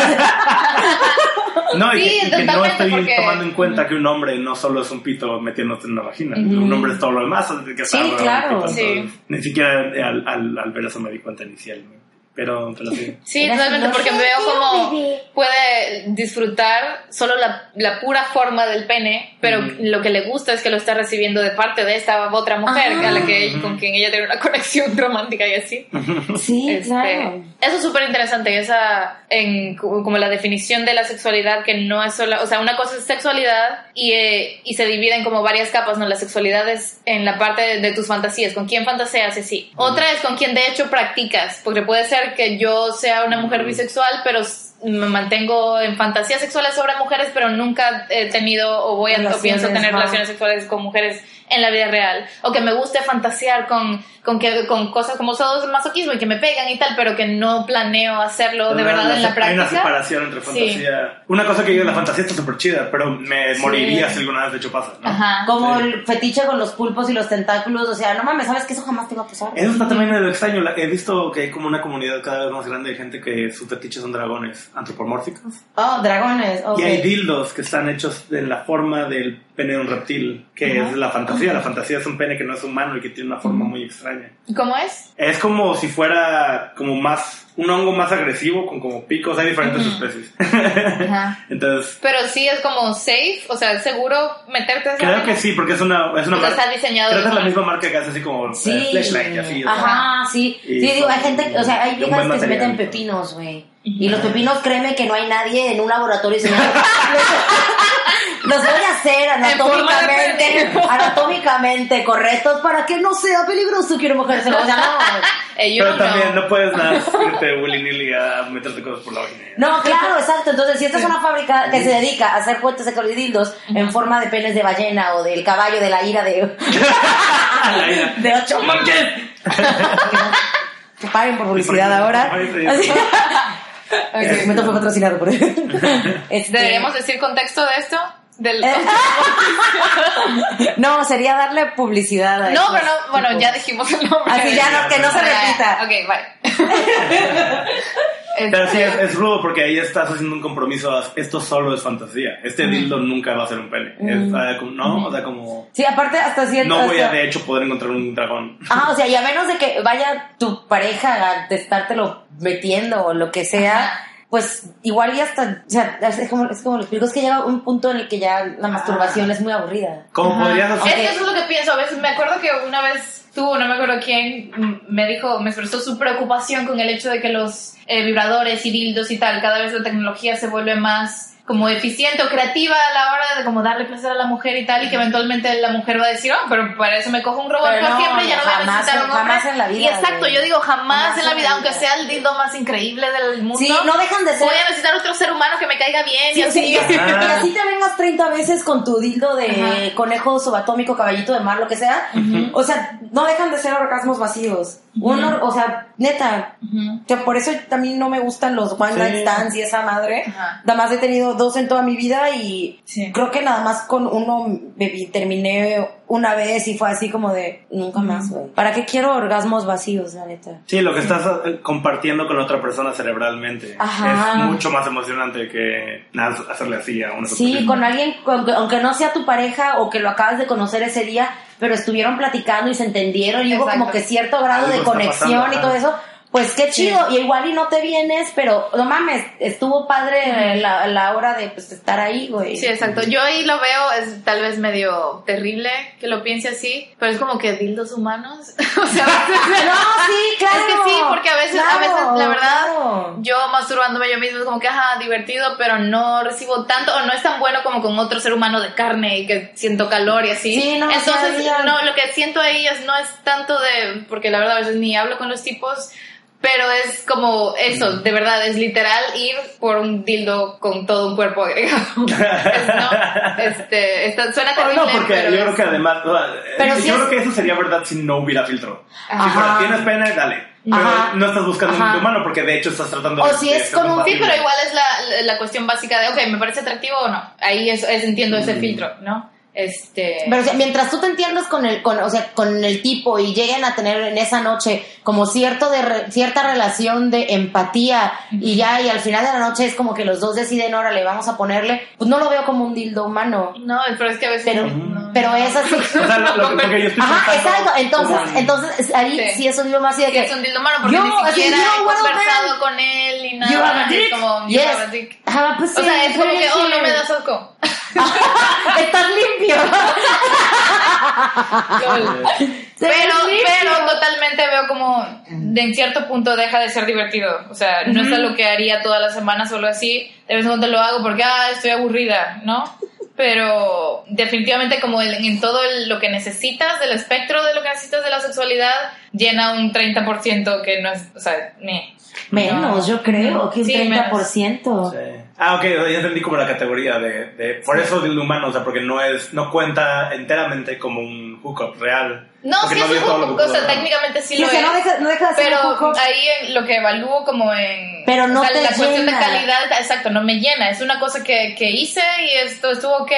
No, y, Sí, que- y que no estoy porque- tomando en cuenta que un hombre no solo es un pito metiéndote en una vagina. Un hombre es todo lo demás. que Sí, claro. pito, Sí. Ni siquiera al, al, al ver eso me di cuenta inicialmente. Pero, pero sí. Sí, totalmente, porque veo como puede disfrutar solo la, la pura forma del pene, pero lo que le gusta es que lo está recibiendo de parte de esta otra mujer Ajá. a la que, con quien ella tiene una conexión romántica y así. Sí, Este, claro. Eso es súper interesante, esa, en, co- como la definición de la sexualidad, que no es solo, o sea, una cosa es sexualidad y, eh, y se divide en como varias capas, ¿no? La sexualidad es en la parte de, de tus fantasías, con quién fantaseas y sí. Otra es con quién de hecho practicas, porque puede ser que yo sea una mujer bisexual, pero me mantengo en fantasías sexuales sobre mujeres, pero nunca he tenido o voy a o pienso tener relaciones sexuales con mujeres en la vida real. O que me guste fantasear con, con, que, con cosas como masoquismo y que me pegan y tal, pero que no planeo hacerlo de verdad en la Hay una práctica. separación entre Sí. fantasía. Una cosa que yo la fantasía está súper chida, pero me moriría si alguna vez de hecho pasa, ¿no? Ajá. Como Sí. el fetiche con los pulpos y los tentáculos. O sea, no mames, ¿sabes que eso jamás te va a pasar? Eso está también en lo extraño. He visto que hay como una comunidad cada vez más grande de gente que su fetiche son dragones. antropomórficos. Oh, dragones. ok. Y hay dildos que están hechos en la forma del pene de un reptil, que es la fantasía. La fantasía es un pene que no es humano y que tiene una forma muy extraña. ¿Cómo es? Es como si fuera como más, un hongo más agresivo con como picos. Hay diferentes especies. Ajá. Entonces, Pero sí es como safe, o sea, seguro meterte a creo que sí, porque es una, es una marca. diseñado Creo que es la misma marca que hace así como Sí. flashlight y así. o sea. Ajá, sí. Y Sí, digo, hay gente, o sea, hay viejas que se meten pepinos, güey. Y los pepinos, créeme que no hay nadie en un laboratorio enseñando. Los voy a hacer anatómicamente, anatómicamente correctos para que no sea peligroso que una mujer se lo... O sea, no. Eh, Pero también no puedes nada irte willy nilly a meterte cosas por la vagina. No, claro, exacto. Entonces, si esta es una fábrica que se dedica a hacer puentes de colidildos en forma de penes de ballena o del caballo de la ira de, La ira. de ocho monkeys. Que paguen por publicidad ahora. Ay, sí. Este momento fue patrocinado por Este- ¿Deberíamos decir contexto de esto? Del... Eh, No, sería darle publicidad a no, estos pero no, bueno, tipos. ya dijimos el nombre. Así ya no, que no se repita. Ok, bye. Pero sí, Este, es, es rudo porque ahí estás haciendo un compromiso. a- Esto solo es fantasía. Este dildo nunca va a ser un pene. Es, ah, como- ¿No? O sea, como. Sí, aparte hasta cierto... No voy a de hecho poder encontrar un dragón. Ajá, o sea, y a menos de que vaya tu pareja a estártelo metiendo o lo que sea, Ajá. Pues igual y hasta, o sea, es como, es como lo explico, es que llega un punto en el que ya la masturbación es muy aburrida. ¿Cómo Ajá. podrías Es hacer? que eso es lo que pienso. A veces me acuerdo que una vez tú, no me acuerdo quién, me dijo, me expresó su preocupación con el hecho de que los eh, vibradores y dildos y tal, cada vez la tecnología se vuelve más como eficiente o creativa a la hora de como darle placer a la mujer y tal y que eventualmente la mujer va a decir, oh, pero para eso me cojo un robot Pero por no, siempre y ya no voy a necesitar un hombre. jamás en la vida, Y exacto, yo digo jamás, Jamás en la vida, aunque sea el dildo más increíble del mundo. Sí, no dejan de ser... Voy a necesitar otro ser humano que me caiga bien Sí, y así. y, así, Ajá. y así te vengas 30 veces con tu dildo de Ajá. conejo subatómico, caballito de mar, lo que sea. O sea, no dejan de ser orgasmos vacíos. Uno, o sea, neta, por eso también no me gustan los one Sí. night stands y esa madre. Nada más he tenido dos en toda mi vida y Sí. creo que nada más con uno me terminé una vez y fue así como de nunca más, güey. ¿Para qué quiero orgasmos vacíos, la neta? Sí, lo que estás eh, compartiendo con otra persona cerebralmente Ajá. es mucho más emocionante que nada, hacerle así a una Sí, persona. con alguien, con- aunque no sea tu pareja o que lo acabas de conocer ese día, pero estuvieron platicando y se entendieron y hubo como que cierto grado Algo de conexión pasando, y todo eso. Pues qué Sí. chido, y igual y no te vienes, pero no mames, estuvo padre la, la hora de pues, estar ahí, güey. Sí, exacto. Yo ahí lo veo, es tal vez medio terrible que lo piense así, pero es como que dildos humanos. o sea, No, sí, claro. Es que sí, porque a veces, a veces, la verdad, claro. yo masturbándome yo mismo es como que, ajá, divertido, pero no recibo tanto, o no es tan bueno como con otro ser humano de carne y que siento calor y así. Sí, no, Entonces, no, lo que siento ahí es, no es tanto de, porque la verdad a veces ni hablo con los tipos, pero es como eso, de verdad, es literal ir por un dildo con todo un cuerpo agregado. Es, no, este, está- suena Oh, terrible, no, porque pero yo creo es- que además, Pero yo sí creo es- que eso sería verdad si no hubiera filtro. Ajá. Si fuera, tienes pena, dale. Pero Ajá. no estás buscando Ajá. un humano porque de hecho estás tratando O de si es con un- pero igual es la, la cuestión básica de, ok, ¿me parece atractivo o no? Ahí es, es- entiendo ese filtro, ¿no? Este... Pero o sea, mientras tú te entiendas con el, con, o sea, con el tipo y lleguen a tener en esa noche como cierto de re- cierta relación de empatía y ya, y al final de la noche es como que los dos deciden, órale, vamos a ponerle, pues no lo veo como un dildo humano. No, pero es que a veces... Pero, no. pero es así. O sea, lo, lo- lo que yo estoy Ajá, exacto. Entonces, en- entonces ahí Sí. sí, es un dildo más así de Sí, que es un dildo humano porque Yo, ni así, siquiera yo, he well, conversado man. con él ni nada. You have a es dick? como, you Yes. have a dick. Have a O sea, es como que, oh, no me das asco. Estás limpio. Pero, pero totalmente veo como de en cierto punto deja de ser divertido. O sea, no es algo que haría todas las semanas solo así. De vez en cuando lo hago porque, ah, estoy aburrida, ¿no? Pero definitivamente como en, en todo el- lo que necesitas del espectro de lo que necesitas de la sexualidad, llena un 30% que no es, o sea, ni. Menos, yo creo, que un Sí, 30%. Sí. Ah, ok, o sea, ya entendí como la categoría de, de por eso dildo humano, o sea, porque no es, no cuenta enteramente como un hookup real. No, Porque sí es dio un que o sea, técnicamente sí Sí, lo o sea, es. no deja, no deja de ser pero un ahí en lo que evalúo como en Pero no o sea, te la cuestión de llena. calidad exacto no me llena es una cosa que, que hice y esto estuvo ok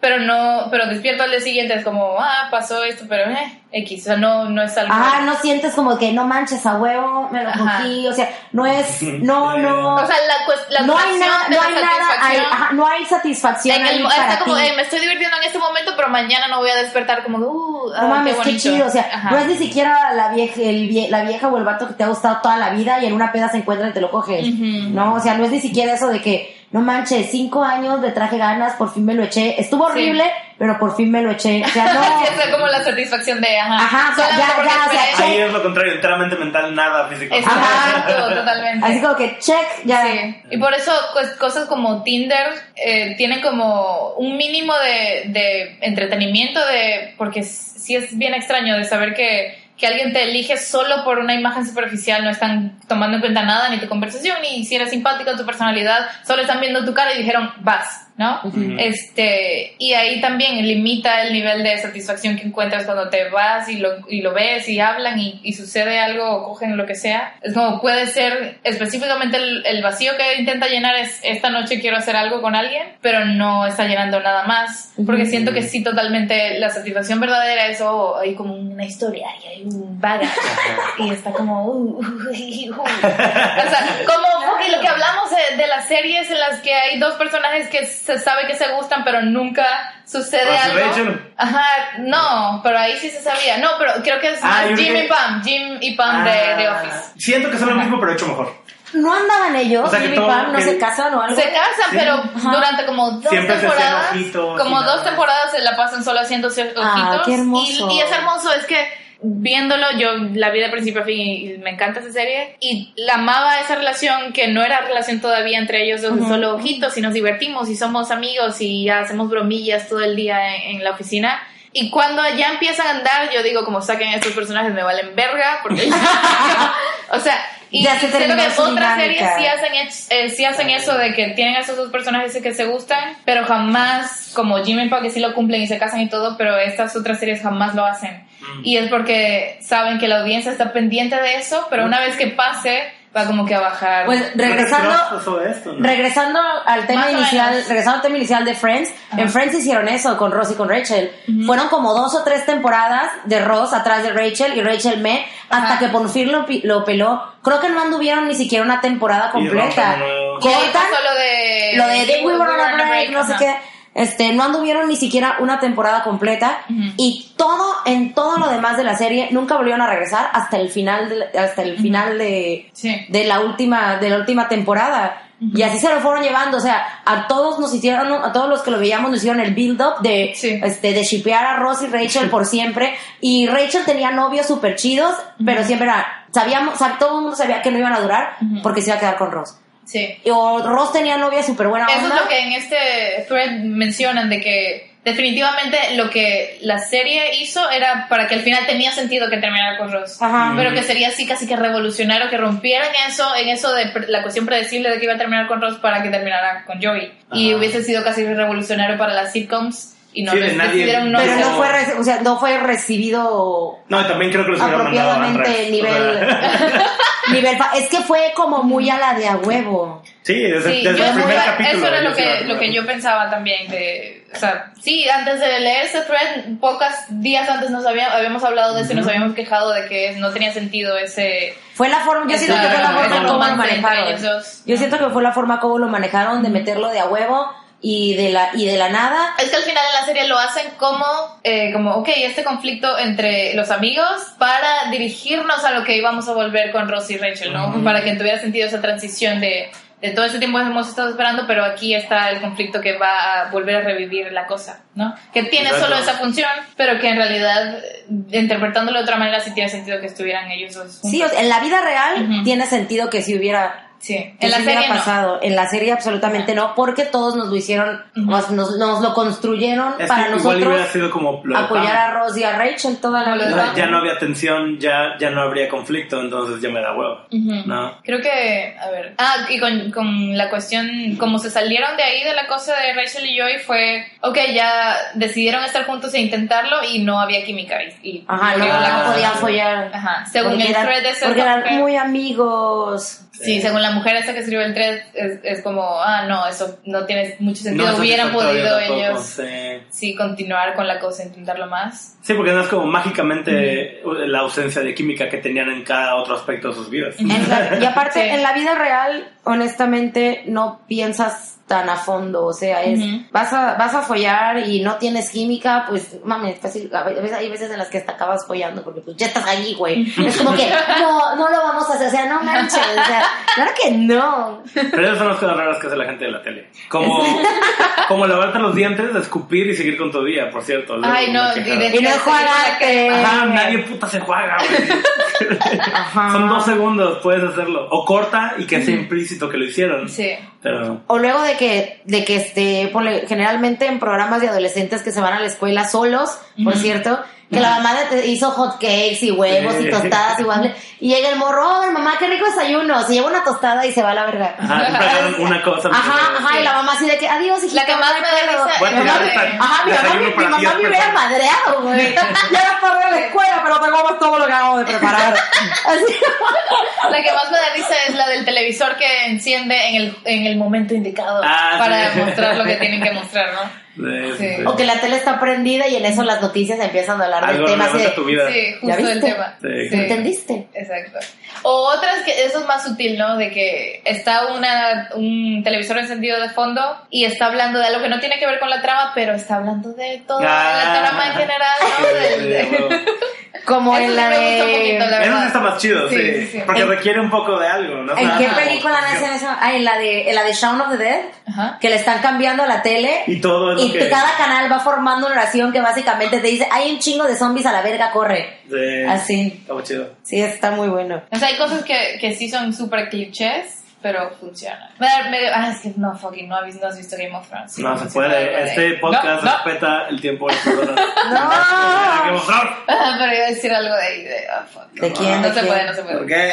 pero no, pero despierto al día siguiente es como, ah, pasó esto, pero eh, X, o sea, no, no es algo. Ah, no sientes como que no manches a huevo, me lo Ajá. cogí, o sea, no es, no, no. O sea, la, cues- la no hay no la hay nada, hay, satisfacción ajá, no hay satisfacción en ahí el, para está como, ti. eh, me estoy divirtiendo en este momento, pero mañana no voy a despertar como, uh, ah, No mames, qué chido, o sea, Ajá. no es ni siquiera la vieja, el vie- la vieja o el vato que te ha gustado toda la vida y en una peda se encuentra y te lo coges. ¿no? O sea, no es ni siquiera eso de que, no manches, cinco años de traje ganas, por fin me lo eché, estuvo Sí. horrible, pero por fin me lo eché, o sea, no, Sí, es como la satisfacción de, ajá, Ajá, o sea, solamente ya, ya, o sea, esperé. Ahí es lo contrario, enteramente mental, nada físico. Exacto, totalmente. así como que check, ya. Sí, y por eso pues, cosas como Tinder eh, tienen como un mínimo de, de entretenimiento, de porque sí es bien extraño de saber que, que alguien te elige solo por una imagen superficial, no están tomando en cuenta nada, ni tu conversación, ni si eres simpático, tu personalidad, solo están viendo tu cara y dijeron, vas, ¿no? Este, y ahí también limita el nivel de satisfacción que encuentras cuando te vas y lo, y lo ves y hablan y, y sucede algo o cogen lo que sea. Es como puede ser específicamente el, el vacío que intenta llenar es esta noche quiero hacer algo con alguien, pero no está llenando nada más. Porque siento que sí, totalmente la satisfacción verdadera es oh, hay como una historia y hay un baga y está como. uh, uh, uh, uh. O sea, como lo que hablamos de, de las series en las que hay dos personajes que se sabe que se gustan, pero nunca sucede algo. Rachel. Ajá, no, pero ahí sí se sabía. No, pero creo que es Ah, más Jim creo y que- Pam, Jim y Pam de, de Ah, Office. Siento que son lo mismo, pero hecho mejor. No andaban ellos, O sea, que Jimmy y Pam, no que- se casan o algo. Se casan, Sí. pero Ajá. durante como dos Siempre temporadas, ojitos como dos nada. temporadas se la pasan solo haciendo ciertos Ah, ojitos. qué hermoso. Y, y es hermoso, es que viéndolo, yo la vi de principio a fin y, y me encanta esa serie. Y la amaba esa relación que no era relación todavía entre ellos dos, de Ujú. solo ojitos y nos divertimos y somos amigos y hacemos bromillas todo el día en, en la oficina. Y cuando ya empiezan a andar, yo digo, como saquen a estos personajes, me valen verga, porque o sea, y, Ya se que otras series sí hacen, eh, sí hacen eso de que tienen a esos dos personajes que se gustan, pero jamás, como Jimmy y Pam, que sí lo cumplen y se casan y todo, pero estas otras series jamás lo hacen. Mm. Y es porque saben que la audiencia está pendiente de eso, pero una vez que pase, va como que a bajar. Pues regresando, esto, ¿no? regresando al tema Más inicial, regresando al tema inicial de Friends, Ajá. en Friends hicieron eso con Ross y con Rachel. Fueron como dos o tres temporadas de Ross atrás de Rachel y Rachel me, hasta Ajá. que por fin lo, pi- lo peló. Creo que no anduvieron ni siquiera una temporada completa. Cortan pasó lo de... lo de The We Were on a Break, no sé qué. Este, no anduvieron ni siquiera una temporada completa y todo en todo lo demás de la serie nunca volvieron a regresar hasta el final de, hasta el final de, Sí. de la última de la última temporada. Y así se lo fueron llevando o sea a todos nos hicieron a todos los que lo veíamos nos hicieron el build up de Sí. este de shipear a Ross y Rachel por siempre. Y Rachel tenía novios súper chidos pero siempre era sabíamos sab- todo el mundo sabía que no iban a durar porque se iba a quedar con Ross Sí. o Ross tenía novia súper buena Eso onda es lo que en este thread mencionan de que definitivamente lo que la serie hizo era para que al final tenía sentido que terminara con Ross. Ajá. Pero que sería así casi que revolucionario que rompieran eso, en eso de la cuestión predecible de que iba a terminar con Ross para que terminara con Joey. Y hubiese sido casi revolucionario para las sitcoms y no Sí, de les nadie- decidieron no pero no fue re- o sea no fue recibido No, y también creo que los hubieran mandado a apropiadamente Andrés. nivel es que fue como muy a la de a huevo. Sí, desde, Sí, desde el primer yo- capítulo. eso era lo que, lo que yo pensaba también de, o sea, sí, antes de leer ese thread, pocos días antes nos había- habíamos hablado de eso y nos habíamos quejado de que no tenía sentido ese... fue la forma yo siento que fue la forma como lo manejaron. ellos. Yo siento que fue la forma como lo manejaron de meterlo de a huevo y de la y de la nada Es que al final en la serie lo hacen como, eh, como, ok, este conflicto entre los amigos para dirigirnos a lo que íbamos a volver con Ross y Rachel, ¿no? Para que tuviera sentido esa transición de, de todo este tiempo hemos estado esperando, pero aquí está el conflicto que va a volver a revivir la cosa, ¿no? Que tiene Exacto. solo esa función, pero que en realidad, interpretándolo de otra manera, sí tiene sentido que estuvieran ellos dos. juntos. sí o sea, en la vida real tiene sentido que si hubiera Sí, en la serie no. pasado en la serie absolutamente no porque todos nos lo hicieron Ujú. nos, nos, nos lo construyeron Es para que igual hubiera nosotros sido como apoyar a Ross y a Rachel toda la vida. Ya no había tensión, ya, ya no habría conflicto, entonces ya me da huevo. Ujú. ¿No? Creo que, a ver. Ah, y con, con la cuestión, como se salieron de ahí de la cosa de Rachel y Joey, fue, ok, ya decidieron estar juntos e intentarlo y no había química. Y, y ajá no, la no podían follar Ajá, según porque el eran, thread de ese porque eran muy amigos Sí, según la mujer esta que escribió el 3, es, es como, ah, no, eso no tiene mucho sentido. No Hubieran podido tampoco, ellos, Sí. sí, continuar con la cosa, intentarlo más. Sí, porque no es como mágicamente la ausencia de química que tenían en cada otro aspecto de sus vidas. Y aparte, Sí. en la vida real, honestamente, no piensas tan a fondo. O sea, es, vas, a, vas a follar y no tienes química, pues, mames, fácil. A veces, hay veces en las que te acabas follando porque pues ya estás ahí, güey. Es como que, no, no lo vamos a hacer. O sea, no manches. O sea, claro que no. Pero esas son las cosas raras que hace la gente de la tele. Como, como lavarte los dientes, escupir y seguir con tu día, por cierto. Ay, no, y no enjuagarte. Ajá, nadie puta se juega, güey. Ajá. Son dos segundos, puedes hacerlo. O corta y que sea implícito que lo hicieron. Sí. Pero. O luego de que, de que este, generalmente en programas de adolescentes que se van a la escuela solos, por cierto, que la mamá te hizo hot cakes y huevos y tostadas y waffles, y llega el morro, "Ay, mamá, qué rico desayuno, se lleva una tostada y se va a la verga. Ajá, una cosa. Ajá, ajá, y la mamá así de que, adiós, hijita, La que más me da pedo". risa Voy a es tirar la esta- de- Ajá, mi mamá, mi, mamá me hubiera personas. madreado, güey. Ya era para de la escuela, pero comes todo lo que acabo de preparar. Así. La que más me da risa es la del televisor que enciende en el, en el momento indicado Ah, para sí. mostrar lo que tienen que mostrar, ¿no? Sí. O que la tele está prendida y en eso las noticias empiezan a hablar del Algo tema así relevante de, a tu vida. Sí, ¿Ya justo el viste? tema. Sí. ¿entendiste? Exacto. O otras que eso es más sutil, ¿no? De que está una, un televisor encendido de fondo y está hablando de algo que no tiene que ver con la trama, pero está hablando de toda Ah. la trama en general, ¿no? Sí, Del- de-. Como Eso en la un poquito, la de... Eso está más chido, Sí, sí. sí, sí. Porque En- requiere un poco de algo, ¿no? ¿En qué sea, película como- hacen eso? Ah, en la de, en la de Shaun of the Dead, Ajá. que le están cambiando la tele. Y todo es lo Y que. cada canal va formando una oración que básicamente te dice, hay un chingo de zombies a la verga, corre. Sí. Así. Está muy chido. Sí, está muy bueno. O sea, hay cosas que, que sí son súper clichés, pero funcionan. Me da- me ah, es que no, fucking, no has visto, no has visto Game of Thrones. Sí, No se puede. Este podcast No, no. respeta el tiempo de las personas. ¡No! Que mostrar. Ah, pero iba a decir algo de ahí, de, ah, fuck. ¿De quién? No ¿De se quién? puede, no se puede. ¿Por qué?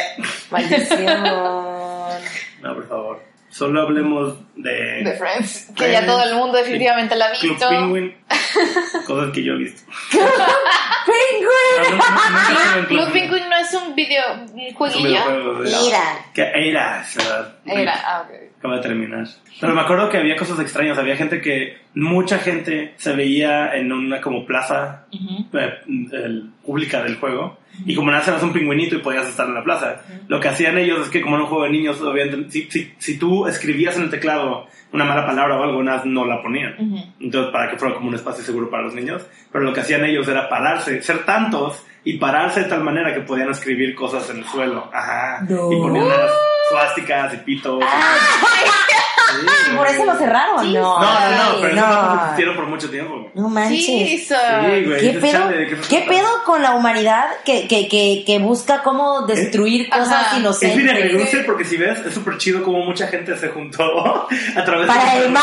Maldición. No, por favor. Solo hablemos de. De Friends, que ya todo el mundo definitivamente la ha Club visto. Penguin. Cosas que yo he visto. ¡Penguin! No, no, no, Club. Penguin no es un video, un Es un jueguillo. Mira. Que era, ¿verdad? Era, ah, ok. Acaba de terminar. Pero me acuerdo que había cosas extrañas. Había gente que. Mucha gente se veía en una como plaza eh, el- pública del juego. Y como nace eras un pingüinito y podías estar en la plaza. Lo que hacían ellos es que como era un juego de niños, si, si, si tú escribías en el teclado una mala palabra o algo, nada, no la ponían. Entonces, para que fuera como un espacio seguro para los niños. Pero lo que hacían ellos era pararse, ser tantos y pararse de tal manera que podían escribir cosas en el suelo. Ajá. No. Y ponían suásticas y. ¿Por eso cerraron? Sí. No, No, no, no, pero eso no. no existieron por mucho tiempo. No manches. Sí, güey. ¿Qué pedo, chale, ¿de se ¿Qué trata? pedo con la humanidad que, que, que, que busca cómo destruir Ajá. cosas Es inocentes? bien agridulce porque si ves, es súper chido como mucha gente se juntó a través Para de... el mal.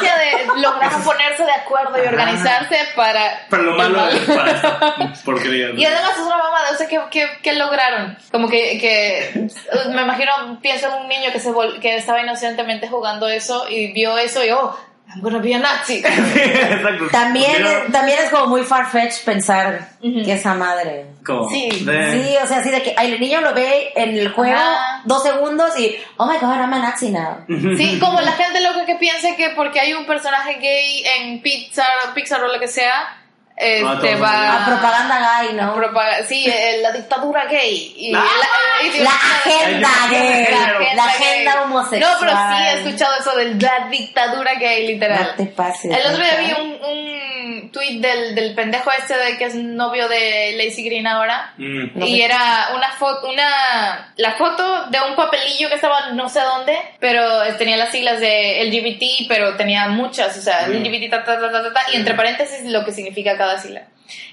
De lograr ponerse de acuerdo y organizarse para... Pero lo malo mal. es para porquería. Y además es una mamada, o sea, ¿qué, qué, qué lograron? Como que, que, me imagino, pienso en un niño que, se vol- que estaba inocentemente jugando eso y vio eso y, oh, I'm gonna be a Nazi. Exacto. También, Pusieron también es como muy farfetch pensar Ujú. que esa madre. como Sí. de- Sí, o sea, así de que el niño lo ve en el juego Ajá. dos segundos y, oh my god, I'm a Nazi now. Sí, como la gente loca que piensa que porque hay un personaje gay en Pixar, Pixar o lo que sea, este va A propaganda gay, ¿no? propaga- sí, eh, la dictadura gay. Y Ah, la, y- La agenda Ay, gay. la La gay. agenda homosexual. No, pero sí he escuchado eso de la dictadura gay, literal. No te pases. El otro día vi un, un tweet del, del pendejo este de que es novio de Lacey Green ahora. Mm. Y era una foto, una, la foto de un papelillo que estaba no sé dónde, pero tenía las siglas de LGBT, pero tenía muchas, o sea, Mm. LGBT, ta, ta, ta, ta, ta, ta, y entre paréntesis lo que significa cada sigla.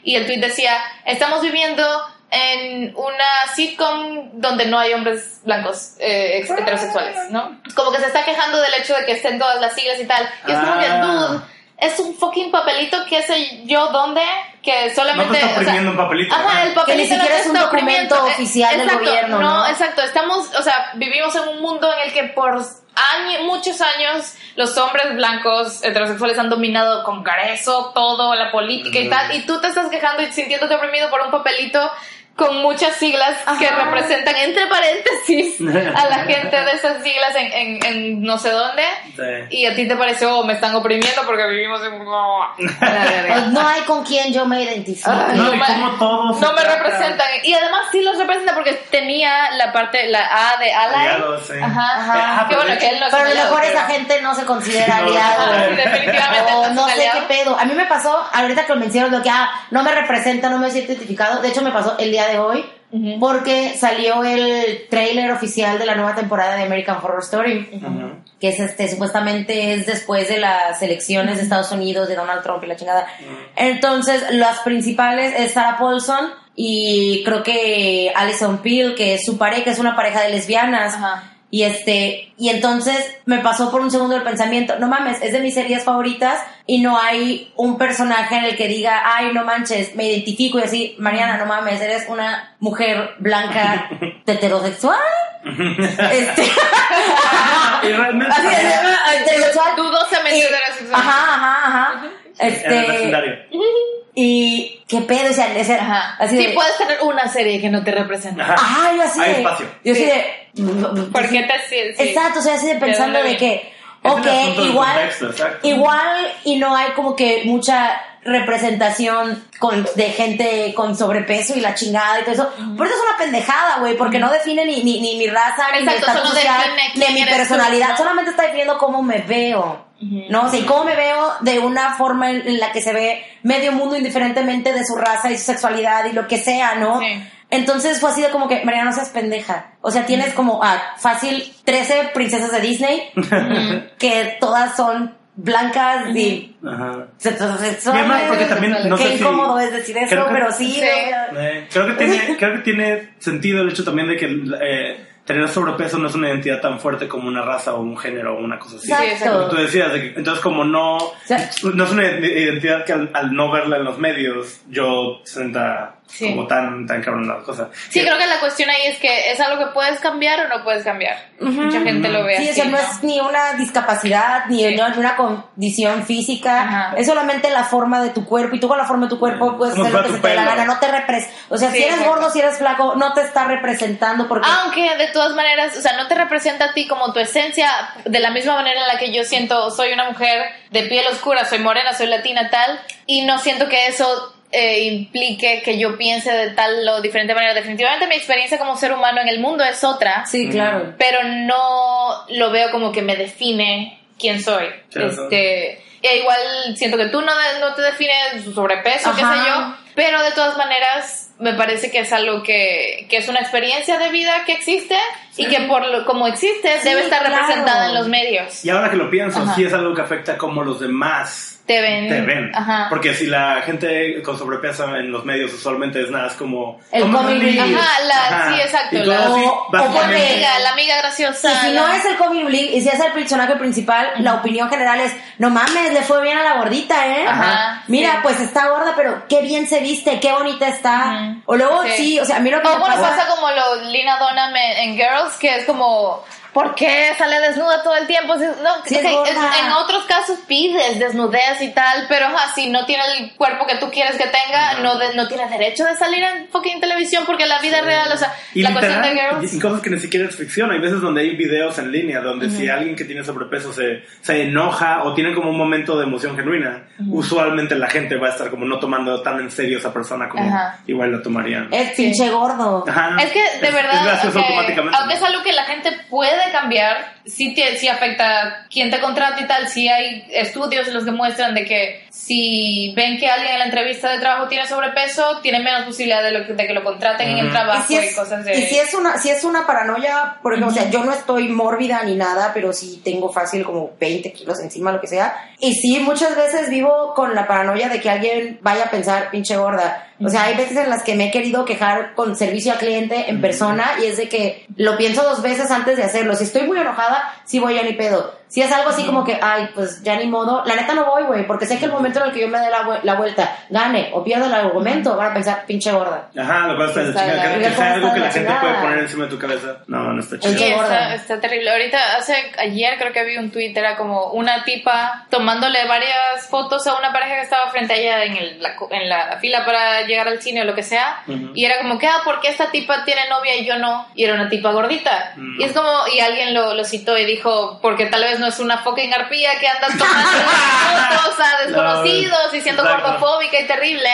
Y el tweet decía, estamos viviendo en una sitcom donde no hay hombres blancos eh, ex- heterosexuales, ¿no? Como que se está quejando del hecho de que estén todas las siglas y tal. Y es como que, Ah. dude, es un fucking papelito, qué sé yo dónde, que No solamente... te está o sea, oprimiendo un papelito. Ajá, el ¿no? papelito Que ni siquiera no es un documento oprimiendo. oficial del Exacto, gobierno, ¿no? exacto. Estamos, o sea, vivimos en un mundo en el que por años, muchos años los hombres blancos heterosexuales han dominado con carezo todo, la política y tal, y tú te estás quejando y sintiéndote oprimido por un papelito con muchas siglas que Ajá. representan entre paréntesis a la gente de esas siglas en, en, en no sé dónde. Sí. Y a ti te pareció, oh, me están oprimiendo porque vivimos en... No. Pues no hay con quien yo me identifique. Ay, No, no me- No me representan. Y además sí los representa porque tenía la parte, la A de ally. Aliado, sí. Ajá. Ajá. Que bueno, que él no es Pero a lo mejor esa gente no se considera No, aliado. no, Definitivamente O no sé qué aliado. pedo. A mí me pasó, ahorita que lo menciono, lo que ah, no me representa, no me siento identificado. De hecho, me pasó el día de hoy. Porque salió el trailer oficial de la nueva temporada de American Horror Story. Que es este, supuestamente es después de las elecciones de Estados Unidos, de Donald Trump y la chingada. Entonces, las principales es Sarah Paulson y creo que Alison Peel, que es su pareja, es una pareja de lesbianas. Ajá. Y este, y entonces me pasó por un segundo el pensamiento, no mames, es de mis series favoritas y no hay un personaje en el que diga, ay, no manches, me identifico y así, Mariana, no mames, eres una mujer blanca heterosexual. este, Y realmente. así es, heterosexual. Y- heterosexual. Ajá, ajá, ajá. En el Este, vecindario. y qué pedo, o sea, ese- Ajá. así sí, de, puedes tener una serie que no te representa. Ajá. Ajá, yo así Hay de, espacio. yo así Sí. de, ¿Por qué te sí. Exacto, o sea, así de ¿De pensando de que, ok, igual, contexto, igual y no hay como que mucha representación con, de gente con sobrepeso y la chingada y todo eso. Pero eso es una pendejada, güey, porque no define ni, ni, ni mi raza, ni mi estatus social, ni mi tú, personalidad. ¿no? Solamente está definiendo cómo me veo. ¿No? O sea, y cómo me veo de una forma en, la que se ve medio mundo indiferentemente de su raza y su sexualidad y lo que sea, ¿no? Sí. Entonces fue así de como que, Mariana, no seas pendeja. O sea, tienes como, ah, fácil, 13 princesas de Disney, que todas son blancas y Ajá. sexuales. Y además, porque también, no Qué sé si- incómodo es decir eso, creo que- pero sí. Sí. ¿no? Eh, creo que tiene creo que tiene sentido el hecho también de que eh, tener sobrepeso no es una identidad tan fuerte como una raza o un género o una cosa así. Exacto. Como tú decías, de que- entonces como no, sea- no es una identidad que al, al no verla en los medios yo sienta Sí. como tan, tan cabrón la cosa. Sí, creo que la cuestión ahí es que es algo que puedes cambiar o no puedes cambiar. Mucha gente lo ve Sí, así. o sea, no ¿no? es ni una discapacidad, ni Sí. una condición física, Ajá. es solamente la forma de tu cuerpo, y tú con la forma de tu cuerpo puedes Como hacer lo que se te la gana, no te repres, o sea, Sí, si eres exacto. gordo, si eres flaco, no te está representando porque... Aunque de todas maneras, o sea, no te representa a ti como tu esencia, de la misma manera en la que yo siento, soy una mujer de piel oscura, soy morena, soy latina, tal, y no siento que eso eh, implique que yo piense de tal o diferente manera. Definitivamente mi experiencia como ser humano en el mundo es otra, Sí, claro. pero no lo veo como que me define quién soy. Claro. Este, e igual siento que tú no, de- no te defines su sobrepeso, qué sé yo, pero de todas maneras me parece que es algo que, que es una experiencia de vida que existe y que por lo, como existe Sí, debe estar claro. representada en los medios. Y ahora que lo pienso, Ajá. sí es algo que afecta como los demás Te ven. te ven. Ajá. Porque si la gente con sobrepeso en los medios usualmente es nada, es como... El "Comic comic relief". relief. Ajá, la- sí, exacto, Y la- así, O- amiga, la amiga Y graciosa. si la- no es el comic relief, y si es el personaje principal, la opinión general es, no mames, le fue bien a la gordita, ¿eh? Ajá, Mira, sí. pues está gorda, pero qué bien se viste, qué bonita está. O luego, sí. Sí. o sea, a mí lo que O me bueno, pasa... pasa como lo Lina en Girls, que es como, ¿por qué sale desnuda todo el tiempo? No, Sí, ok, es gorda. en, otros casos pides desnudez y tal, pero ajá, si no tiene el cuerpo que tú quieres que tenga, no, de- no tiene derecho de salir en fucking televisión porque la vida real, o sea, Y la cuestión de literal, Girls. y cosas que ni siquiera es ficción. Hay veces donde hay videos en línea donde si alguien que tiene sobrepeso se, se enoja o tiene como un momento de emoción genuina, usualmente la gente va a estar como no tomando tan en serio a esa persona como Ajá. igual lo tomarían. Es pinche gordo. Ajá. Es que de Es verdad, aunque, automáticamente. aunque es algo que la gente puede cambiar, sí, tie- sí afecta quién te contrata y tal. Sí hay estudios en los que muestran de que si ven que alguien en la entrevista de trabajo tiene sobrepeso, tiene menos posibilidad de, lo que, de que lo contraten en el trabajo Y y, si, es, cosas de... y si es una si es una paranoia, por ejemplo, o sea, yo no estoy mórbida ni nada, pero sí tengo fácil como 20 kilos encima, lo que sea. Y sí, muchas veces vivo con la paranoia de que alguien vaya a pensar, pinche gorda. O sea, hay veces en las que me he querido quejar con servicio al cliente en persona y es de que lo pienso dos veces antes de hacerlo. Si estoy muy enojada, sí voy a ni pedo. Si es algo así como que, ay, pues ya ni modo, la neta no voy, güey, porque sé que el momento en el que yo me dé la, vu- la vuelta, gane o pierda el argumento, van a pensar, pinche gorda. Ajá, lo la Está chingada. de Que, la- sea algo que la la gente puede poner encima de tu cabeza. No, no está chido. Gorda. está, está terrible. Ahorita, hace ayer creo que vi un tweet, era como una tipa tomándole varias fotos a una pareja que estaba frente a ella en, el- la, en la fila para llegar al cine o lo que sea. Ujú. Y era como que, ah, ¿por qué esta tipa tiene novia y yo no? Y era una tipa gordita. Mm. Y es como, y alguien lo, lo citó y dijo, porque tal vez no es una fucking arpía que anda tomando fotos a desconocidos y siendo gordofóbica y terrible,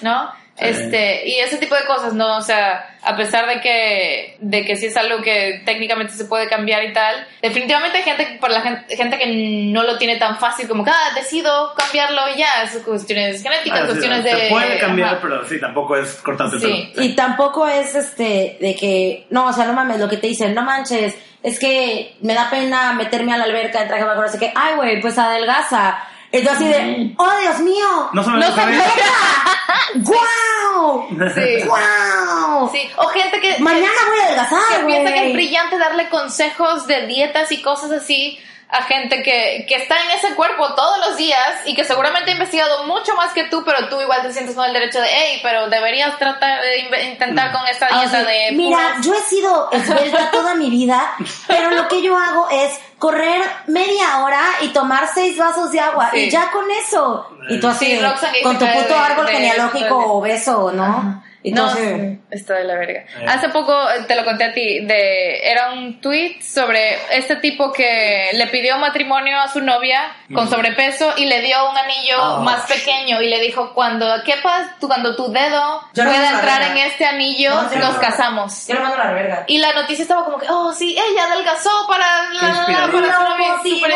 ¿no? Sí. Este, y ese tipo de cosas, ¿no? O sea, a pesar de que, de que sí es algo que técnicamente se puede cambiar y tal, definitivamente hay gente, para la gente, gente que no lo tiene tan fácil como que, ah, decido cambiarlo y ya, es cuestiones genéticas, Ah, sí, cuestiones de... Se puede cambiar, ajá. pero sí, tampoco es cortante Sí. pelo. Y tampoco es este de que, no, o sea, no mames, lo que te dicen, no manches, es que me da pena meterme a la alberca en traje de baño, no sé qué, ay, güey, pues adelgaza. Entonces así de, oh, Dios mío, No eso, ¿sabes? ¡Guau! Sí. ¡Guau! Sí, o gente que... Mañana voy a que adelgazar, güey. piensa que es brillante darle consejos de dietas y cosas así a gente que, que está en ese cuerpo todos los días y que seguramente ha investigado mucho más que tú, pero tú igual te sientes con el derecho de, hey, pero deberías tratar de intentar con esta Ah, dieta de... Mira, yo he sido esbelta toda mi vida, pero lo que yo hago es correr media hora y tomar seis vasos de agua Sí. y ya con eso. Y tú así, Sí, con tu puto árbol genealógico obeso, ¿no? No, sí, está de la verga. Eh. Hace poco eh, te lo conté a ti, de, era un tweet sobre este tipo que le pidió matrimonio a su novia con sobrepeso y le dio un anillo Oh. más pequeño y le dijo, cuando quepas, tú, cuando tu dedo Yo pueda entrar en este anillo, No, sí, nos no. casamos. Yo le mando la verga. Y la noticia estaba como que, oh, sí, ella adelgazó para, la, para su novia, motivó, super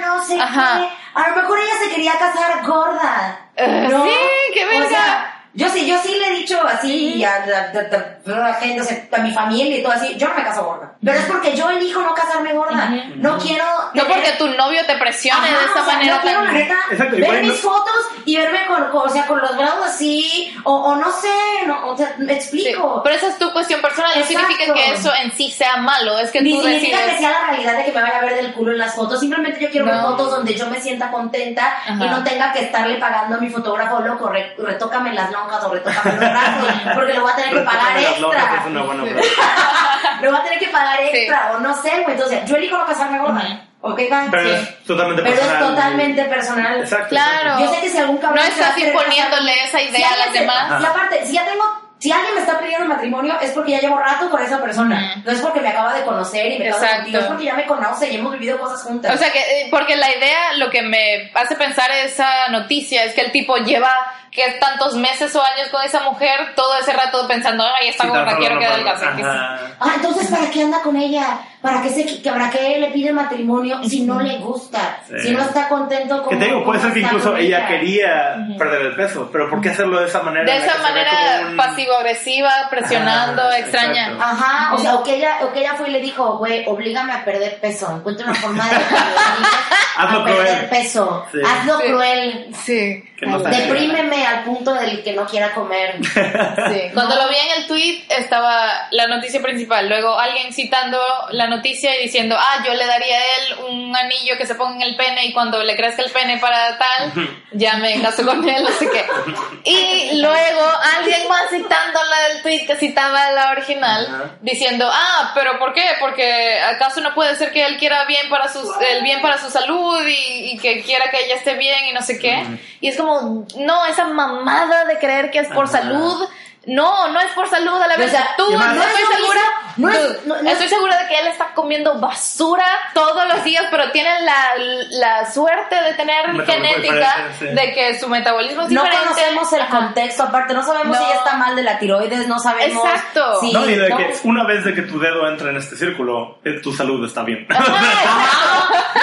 no sé Ajá. qué. A lo mejor ella se quería casar gorda. ¿no? sí, qué O verga. sea, yo sí, yo sí le he dicho así a, a- a- a la gente, o sea, a mi familia y todo así, yo no me caso gorda. Pero es porque yo elijo no casarme gorda. No quiero... No porque tu novio te presione Ajá, de esta o sea, manera yo quiero, la neta, Exacto, y ver bueno- mis fotos y verme con, con- o sea, con los grados así, o, o no sé, no, o sea, me Sí, explico. pero esa es tu cuestión personal, no significa que eso en sí sea malo, es que Ni tú significa decides... que sea la realidad de que me vaya a ver del culo en las fotos. Simplemente yo quiero ver No. fotos donde yo me sienta contenta y Ajá. no tenga que estarle pagando a mi fotógrafo, loco, re- retócame las lonjas o retócame los brazos, porque le voy a tener que pagar extra. Es una buena Sí. pregunta. Le voy a tener que pagar Sí. extra, o no sé, güey. Entonces, yo elijo no casarme gorda. ¿Ok, va? Pero Sí. es totalmente Pero es personal. totalmente personal. Exacto. Claro. Yo sé que si algún cabrón No va estás imponiéndole esa idea Si a alguien las se- demás. Y aparte, si ya tengo, si alguien me está pidiendo matrimonio es porque ya llevo rato con esa persona. Ujú. No es porque me acaba de conocer y me acaba de Exacto. contigo, es porque ya me conoce y hemos vivido cosas juntas. O sea que, eh, porque la idea, lo que me hace pensar esa noticia es que el tipo lleva que tantos meses o años con esa mujer, todo ese rato pensando, ay, esta Sí, gorda tan quiero que sí. Ajá. Ah, entonces, ¿para qué anda con ella? ¿Para qué, se, ¿Para qué le pide matrimonio si no le gusta? Sí. Si no está contento con Que te digo, puede ser que incluso ella quería perder el peso, pero ¿por qué hacerlo de esa manera? De esa manera un- pasivo-agresiva, presionando, Ajá, extraña. exacto. Ajá, o sea, o que ella, o que ella fue y le dijo, güey, oblígame a perder peso, encuentra una forma de Hazlo a perder cruel. peso, Sí. hazlo Sí. cruel, Sí. No deprímeme al punto del que no quiera comer. Sí, cuando lo vi en el tweet estaba la noticia principal, luego alguien citando la noticia y diciendo, ah, yo le daría a él un anillo que se ponga en el pene y cuando le crezca el pene para tal, ya me caso con él, no sé qué. Y luego alguien más citando la del tweet que citaba la original, diciendo, ah, pero ¿por qué? Porque acaso no puede ser que él quiera bien para sus, el bien para su salud y, y que quiera que ella esté bien y no sé qué. Y es como, no, esa mamada de creer que es por salud. No, no es por salud a la vez. O sea, tú, no, no estoy segura. no es- no- no estoy segura de que él está comiendo basura todos los días, pero tiene la, la suerte de tener genética sí. de que su metabolismo es No diferente. conocemos el Ajá. contexto, aparte no sabemos No. si ella está mal de la tiroides, no sabemos Exacto. si... No, y de no- que una vez de que tu dedo entra en este círculo, eh, tu salud está bien.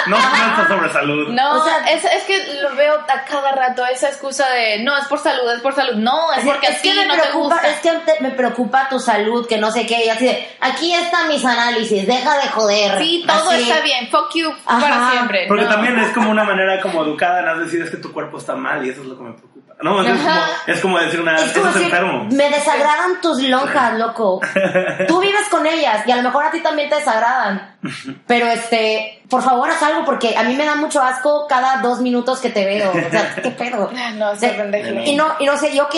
No piensas sobre salud. No, O sea- es, es que lo veo a cada rato, esa excusa de no, es por salud, es por salud. No, es porque es así que no te preocupa, es que te- me preocupa tu salud, que no sé qué, y así de, aquí están mis análisis, deja de joder. Sí, todo Así. está bien. Fuck you Ajá. para siempre. Porque No. también es como una manera como educada, no decir es que tu cuerpo está mal y eso es lo que me preocupa. No, es, como, es como decir una, Es como decir, enfermo. me desagradan tus lonjas, loco. Tú vives con ellas y a lo mejor a ti también te desagradan. Pero este, por favor haz algo porque a mí me da mucho asco cada dos minutos que te veo. O sea, ¿qué pedo? No, se Y no, y no sé, y ok,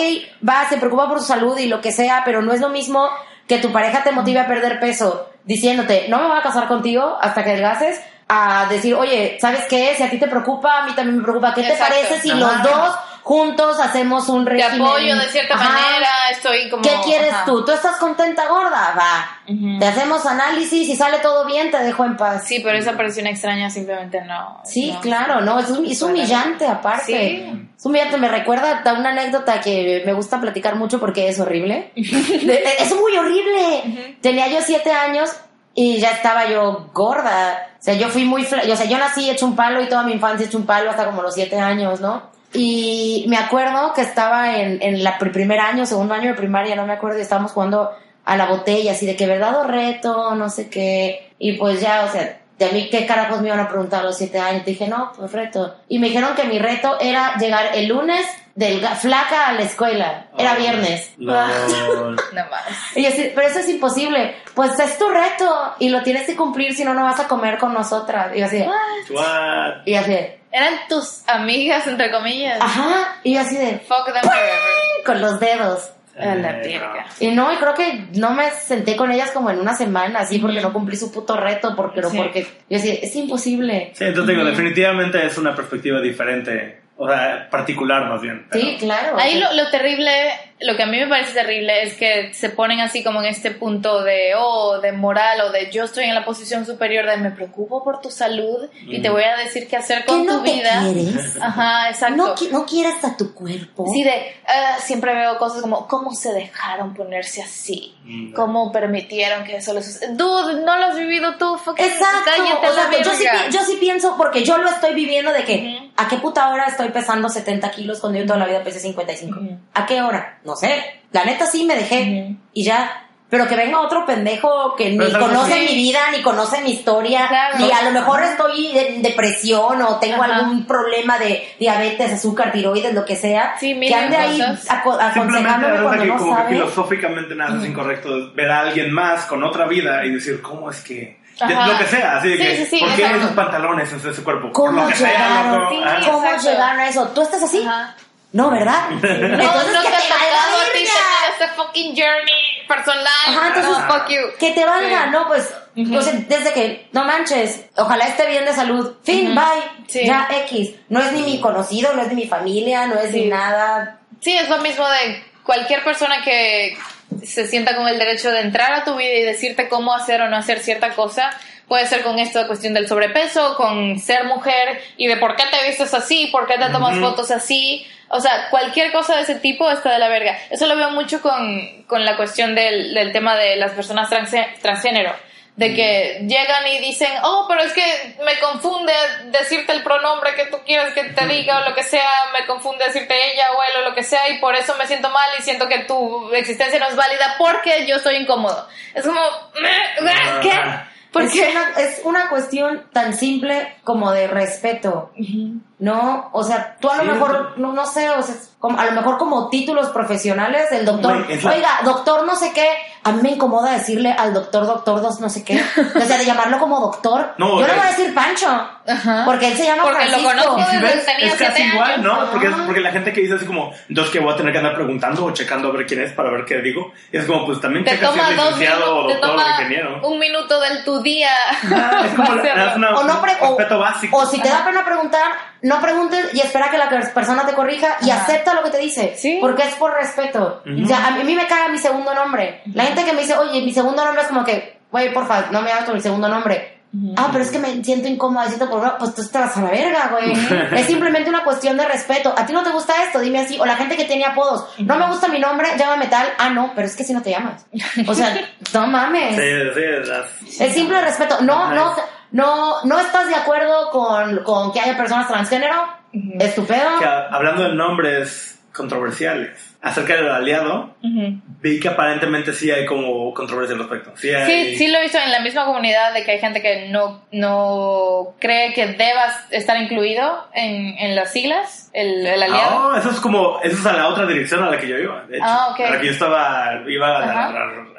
va, se preocupa por su salud y lo que sea, pero no es lo mismo que tu pareja te motive a perder peso diciéndote, no me voy a casar contigo hasta que adelgaces, a decir, oye, ¿sabes qué? Si a ti te preocupa, a mí también me preocupa. ¿Qué te parece si los dos juntos hacemos un régimen? Te apoyo de cierta manera, estoy como... ¿Qué quieres tú? ¿Tú estás contenta, gorda? Va. Te hacemos análisis y sale todo bien, te dejo en paz. Sí, pero esa presión extraña simplemente no. Sí, claro, no, es, es humillante aparte. Sí. Es humillante, me recuerda a una anécdota que me gusta platicar mucho porque es horrible. es muy horrible. Tenía yo siete años y ya estaba yo gorda. O sea, yo fui muy, o sea, yo nací hecho un palo y toda mi infancia hecho un palo hasta como los siete años, ¿no? Y me acuerdo que estaba en, en el primer año, segundo año de primaria, no me acuerdo, y estábamos jugando a la botella, así de que verdad o reto, no sé qué. Y pues ya, o sea, de a mí qué carajos me iban a preguntar a los siete años. Dije, no, pues reto. Y me dijeron que mi reto era llegar el lunes del flaca a la escuela. Era viernes. No, más. Y yo, pero eso es imposible. Pues es tu reto y lo tienes que cumplir, si no, no vas a comer con nosotras. Y yo así Y así Eran tus amigas, entre comillas. Ajá. Y yo así de... Fuck them forever. Con los dedos. la y no, y creo que no me senté con ellas como en una semana, así, porque no cumplí su puto reto, porque no, porque yo decía, es imposible. Sí, entonces digo, definitivamente es una perspectiva diferente o sea, particular más bien. Sí, claro. Ahí lo, lo, terrible, lo que a mí me parece terrible es que se ponen así como en este punto de, oh, de moral o de yo estoy en la posición superior de me preocupo por tu salud y te voy a decir qué hacer con tu no vida. Quieres? Ajá, exacto. No, no quieres a tu cuerpo. Sí, de, uh, siempre veo cosas como, ¿cómo se dejaron ponerse así? Mm. ¿Cómo permitieron que eso les Dude, no lo has vivido tú, Exacto. o sea, yo, sí, yo sí pienso, porque yo lo estoy viviendo de que, ¿a qué puta hora estoy pesando 70 kilos cuando yo toda la vida pesé 55. ¿A qué hora? No sé. La neta sí me dejé y ya. Pero que venga otro pendejo que ni conoce mi vida, ni conoce mi historia, ni a lo mejor estoy en depresión o tengo algún problema de diabetes, azúcar, tiroides, lo que sea, que ande ahí aconsejándome cuando no como Que filosóficamente nada es incorrecto ver a alguien más con otra vida y decir, ¿cómo es que lo que sea, así de que, ¿por qué esos pantalones en ese cuerpo? ¿Cómo llegaron? ¿Cómo llegaron a eso? ¿Tú estás así? No, ¿verdad? Entonces, no, no que te, valga a ti este fucking journey personal. Ajá, entonces, fuck you. Que te valga, ¿no? Pues, desde que, no manches, ojalá esté bien de salud. Fin, bye. Ya, X. No es ni mi conocido, no es ni mi familia, no es ni nada. Sí, es lo mismo de cualquier persona que se sienta con el derecho de entrar a tu vida y decirte cómo hacer o no hacer cierta cosa. Puede ser con esto de cuestión del sobrepeso, con ser mujer y de por qué te vistes así, por qué te tomas fotos así. O sea, cualquier cosa de ese tipo está de la verga. Eso lo veo mucho con, con la cuestión del, del tema de las personas transgénero. De que llegan y dicen, oh, pero es que me confunde decirte el pronombre que tú quieres que te diga o lo que sea, me confunde decirte ella o él o lo que sea y por eso me siento mal y siento que tu existencia no es válida porque yo estoy incómodo. Es como, ¿qué? Porque es una, es una cuestión tan simple como de respeto, ¿no? O sea, tú a lo mejor, no, no sé, o sea, como, a lo mejor como títulos profesionales, el doctor, oiga, doctor no sé qué, a mí me incomoda decirle al doctor, doctor, dos no sé qué. O sea, de llamarlo como doctor. No, yo le voy a decir Pancho. Porque él se llama porque Francisco. lo conozco desde que tenía Es casi igual, ¿no? Porque, porque la gente que dice así como, entonces que voy a tener que andar preguntando o checando a ver quién es para ver qué digo. Y es como, pues también te toma si dos minutos, te toma un minuto del tu día. Ah, es como una, o no respeto básico. O si te da pena preguntar, no preguntes y espera que la persona te corrija y acepta lo que te dice. ¿Sí? Porque es por respeto. O sea, a mí me caga mi segundo nombre. La gente que me dice, oye, mi segundo nombre es como que, güey, porfa, no me hagas con mi segundo nombre. Ah, pero es que me siento incómoda, siento por pues tú vas a la verga, güey. es simplemente una cuestión de respeto. ¿A ti no te gusta esto? Dime así. O la gente que tiene apodos. No me gusta mi nombre, llámame tal. Ah, no, pero es que si no te llamas. O sea, no mames. Sí, sí, es simple respeto. No, no, no, no estás de acuerdo con, con que haya personas transgénero. Estupendo. hablando de nombres controversiales acerca del aliado, vi que aparentemente sí hay como controversia al respecto. Sí, sí, sí, lo he visto en la misma comunidad de que hay gente que no, no cree que debas estar incluido en, en las siglas, el, el aliado. No, eso es como, eso es a la otra dirección a la que yo iba, de hecho. Ah, ok. A la que yo estaba, iba a, a- a-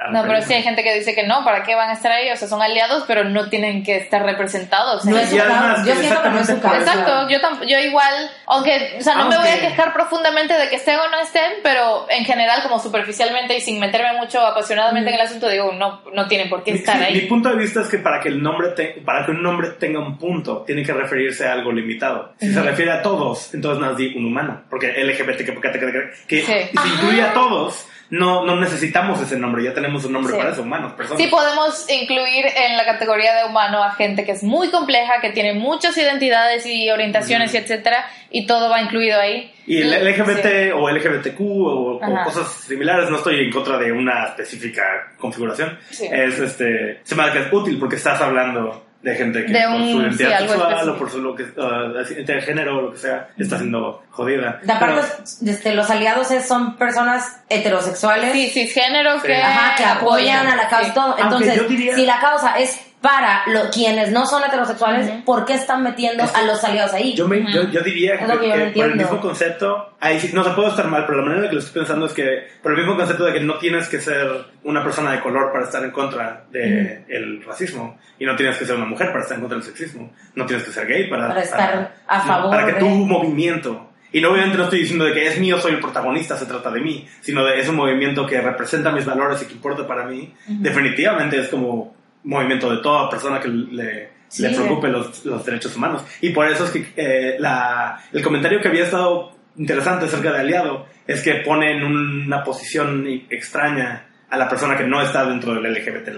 a- No, pero sí hay gente que dice que no, ¿para qué van a estar ahí? O sea, son aliados, pero no tienen que estar representados. No es su Y el- además, caso. Yo siento que no es su exactamente caso. Exacto, yo, yo igual, aunque, o sea, no me voy a Aunque- quejar profundamente de que estén o no estén, pero en general, como superficialmente y sin meterme mucho apasionadamente en el asunto, digo, no, no tienen por qué Mi, estar sí, mi ahí. punto de vista es que para que el nombre te- para que un nombre tenga un punto tiene que referirse a algo limitado. Si se refiere a todos, entonces no es di un humano, porque LGBT que, que, que, que Sí. si incluye a todos, no, no necesitamos ese nombre, ya tenemos un nombre Sí. para eso, humanos, personas. Sí podemos incluir en la categoría de humano a gente que es muy compleja, que tiene muchas identidades y orientaciones y etcétera, y todo va incluido ahí. y el Sí. LGBT o LGBTQ o, cosas similares, no estoy en contra de una específica configuración. Sí. Es este, se me hace que es útil porque estás hablando de gente que De por un- su identidad sí, sexual o por su lo que, uh, de género o lo que sea, está siendo jodida. De aparte, Pero- los, este, los aliados es- son personas heterosexuales Sí, cisgénero Sí. que, ajá, que apoyan a la causa. Sí. todo. Entonces, diría- si la causa es para lo- quienes no son heterosexuales, ¿por qué están metiendo a los aliados ahí? Yo, me, yo, yo diría Es que, lo que yo no que por el mismo concepto, ahí sí, no se puede estar mal, pero la manera en que lo estoy pensando es que por el mismo concepto de que no tienes que ser una persona de color para estar en contra del racismo y no tienes que ser una mujer para estar en contra del sexismo, no tienes que ser gay para, Para estar a favor para que de- tu movimiento y no, obviamente no estoy diciendo de que es mío, soy el protagonista, se trata de mí, sino de es un movimiento que representa mis valores y que importa para mí. Definitivamente es como movimiento de toda persona que le, Sí. le preocupe los, los derechos humanos. Y por eso es que eh, la, el comentario que había estado interesante acerca de Aliado es que pone en una posición extraña a la persona que no está dentro del LGBT.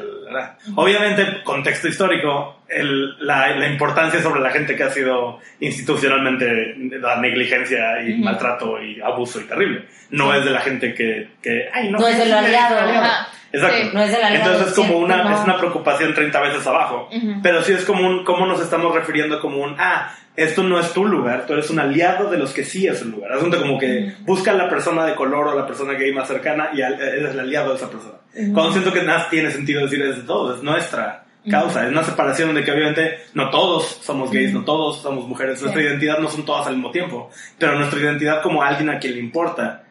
Obviamente, contexto histórico, el- la, la importancia sobre la gente que ha sido institucionalmente la negligencia y maltrato y abuso y terrible. No es de la gente que, que ay, no, No es del del aliado. Exacto. Sí. No es del aliado, Entonces es como una, no. es una preocupación 30 veces abajo. Ujú. Pero sí es como un, cómo nos estamos refiriendo como un, ah, esto no es tu lugar, tú eres un aliado de los que sí es su lugar. Asunto como que busca a la persona de color o la persona gay más cercana y al- eres el aliado de esa persona. Cuando siento que nada tiene sentido decir es de todos, es nuestra causa, es una separación de que obviamente no todos somos gays, no todos somos mujeres, nuestra identidad no son todas al mismo tiempo, pero nuestra identidad como alguien a quien le importa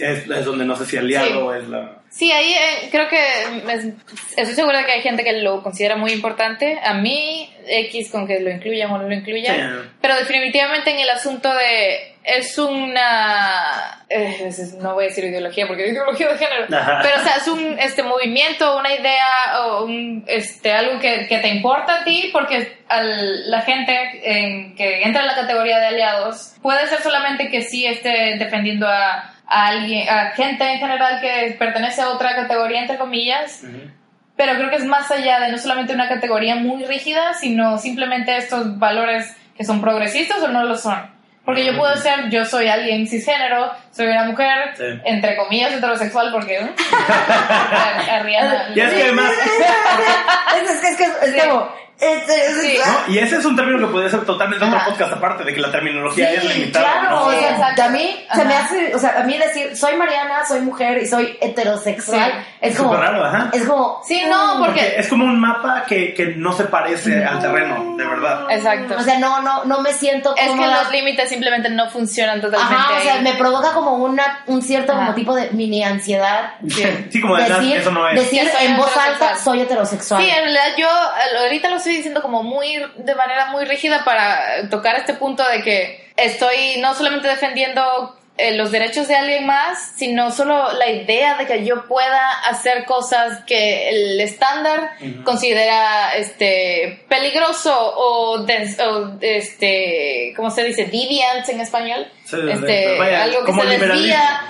es, es donde no sé si aliado es la... Sí, ahí eh, creo que es- estoy segura de que hay gente que lo considera muy importante. A mí, X con que lo incluyan o no lo incluyan. Sí. Pero definitivamente en el asunto de... Es una... eh, no voy a decir ideología porque es ideología de género. Ajá. Pero o sea, es un este movimiento, una idea o un, este, algo que, que te importa a ti porque al- la gente en- que entra en la categoría de aliados puede ser solamente que sí esté defendiendo a, a alguien, a gente en general que pertenece a otra categoría, entre comillas, pero creo que es más allá de no solamente una categoría muy rígida, sino simplemente estos valores que son progresistas o no lo son. Porque yo puedo ser, yo soy alguien cisgénero, soy una mujer, Sí. entre comillas, heterosexual, porque... ¿eh? Y es que además... es, es, es que es, como. Es- es- Sí. ¿no? Y ese es un término que podría ser totalmente otro Ajá. podcast aparte de que la terminología es limitada. claro, ¿no? o sea, exacto. a mí se me hace, o sea, a mí decir soy Mariana, soy mujer y soy heterosexual Sí. es como, raro, ajá. es como, Sí, no, Porque porque... es como un mapa que, que no se parece al terreno, de verdad. Exacto. o sea, no, no, no me siento Es que los límites simplemente no funcionan totalmente Ajá, o sea, ahí. me provoca como una, un cierto Ajá. como tipo de mini ansiedad. Sí, como de decir, eso no es. decir en voz alta soy heterosexual. Sí, en realidad yo ahorita lo estoy diciendo como muy de manera muy rígida para tocar este punto de que estoy no solamente defendiendo eh, los derechos de alguien más, sino solo la idea de que yo pueda hacer cosas que el estándar considera este peligroso o, des- o, este ¿cómo se dice? deviant en español. Sí, este, vaya, algo que se desvía,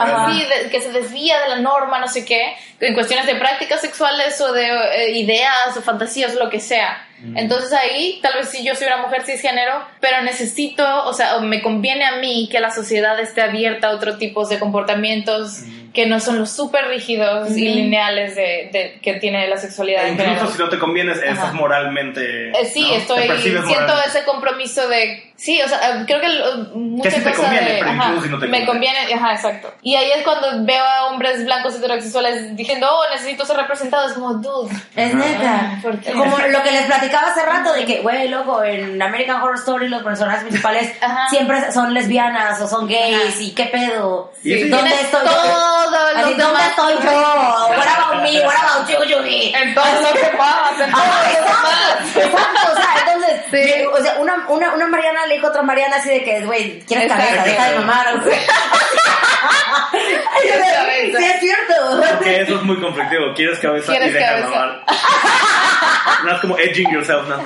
de- que se desvía de la norma, no sé qué, en cuestiones de prácticas sexuales o de eh, ideas o fantasías, lo que sea. Entonces ahí, tal vez si yo soy una mujer cisgénero, pero necesito, o sea, o me conviene a mí que la sociedad esté abierta a otro tipo de comportamientos que no son los súper rígidos y lineales de, de- que tiene la sexualidad E incluso si no te convienes, Ajá. estás moralmente. Eh, sí, ¿no? Estoy siento moral. ese compromiso de sí, o sea, creo que uh, mucha sí te cosa conviene, de pero ajá, si no te me conviene. conviene, ajá, exacto. Y ahí es cuando veo a hombres blancos heterosexuales diciendo, "Oh, necesito ser representados", como, "Dude, Es neta. Como lo que les platicaba hace rato de que, güey, loco, en American Horror Story los personajes principales Ajá. siempre son lesbianas o son gays Ajá. y qué pedo. Sí. ¿Dónde estoy yo? Todos los Así, ¿Dónde demás estoy yo? What about me? What about you, Judy? en todo lo que pasa, en todo Ajá, lo que exacto, pasa. exacto, o sea, entonces, Sí. eh, o sea, una, una, una Mariana le dijo a otra Mariana así de que, güey, ¿quieres cabeza? Deja de mamar, o sea. Ay, yo de, cabeza. Sí, es cierto. Porque eso es muy conflictivo. Quieres cabeza ¿Quieres y deja de cabeza? mamar. No es como edging yourself, no.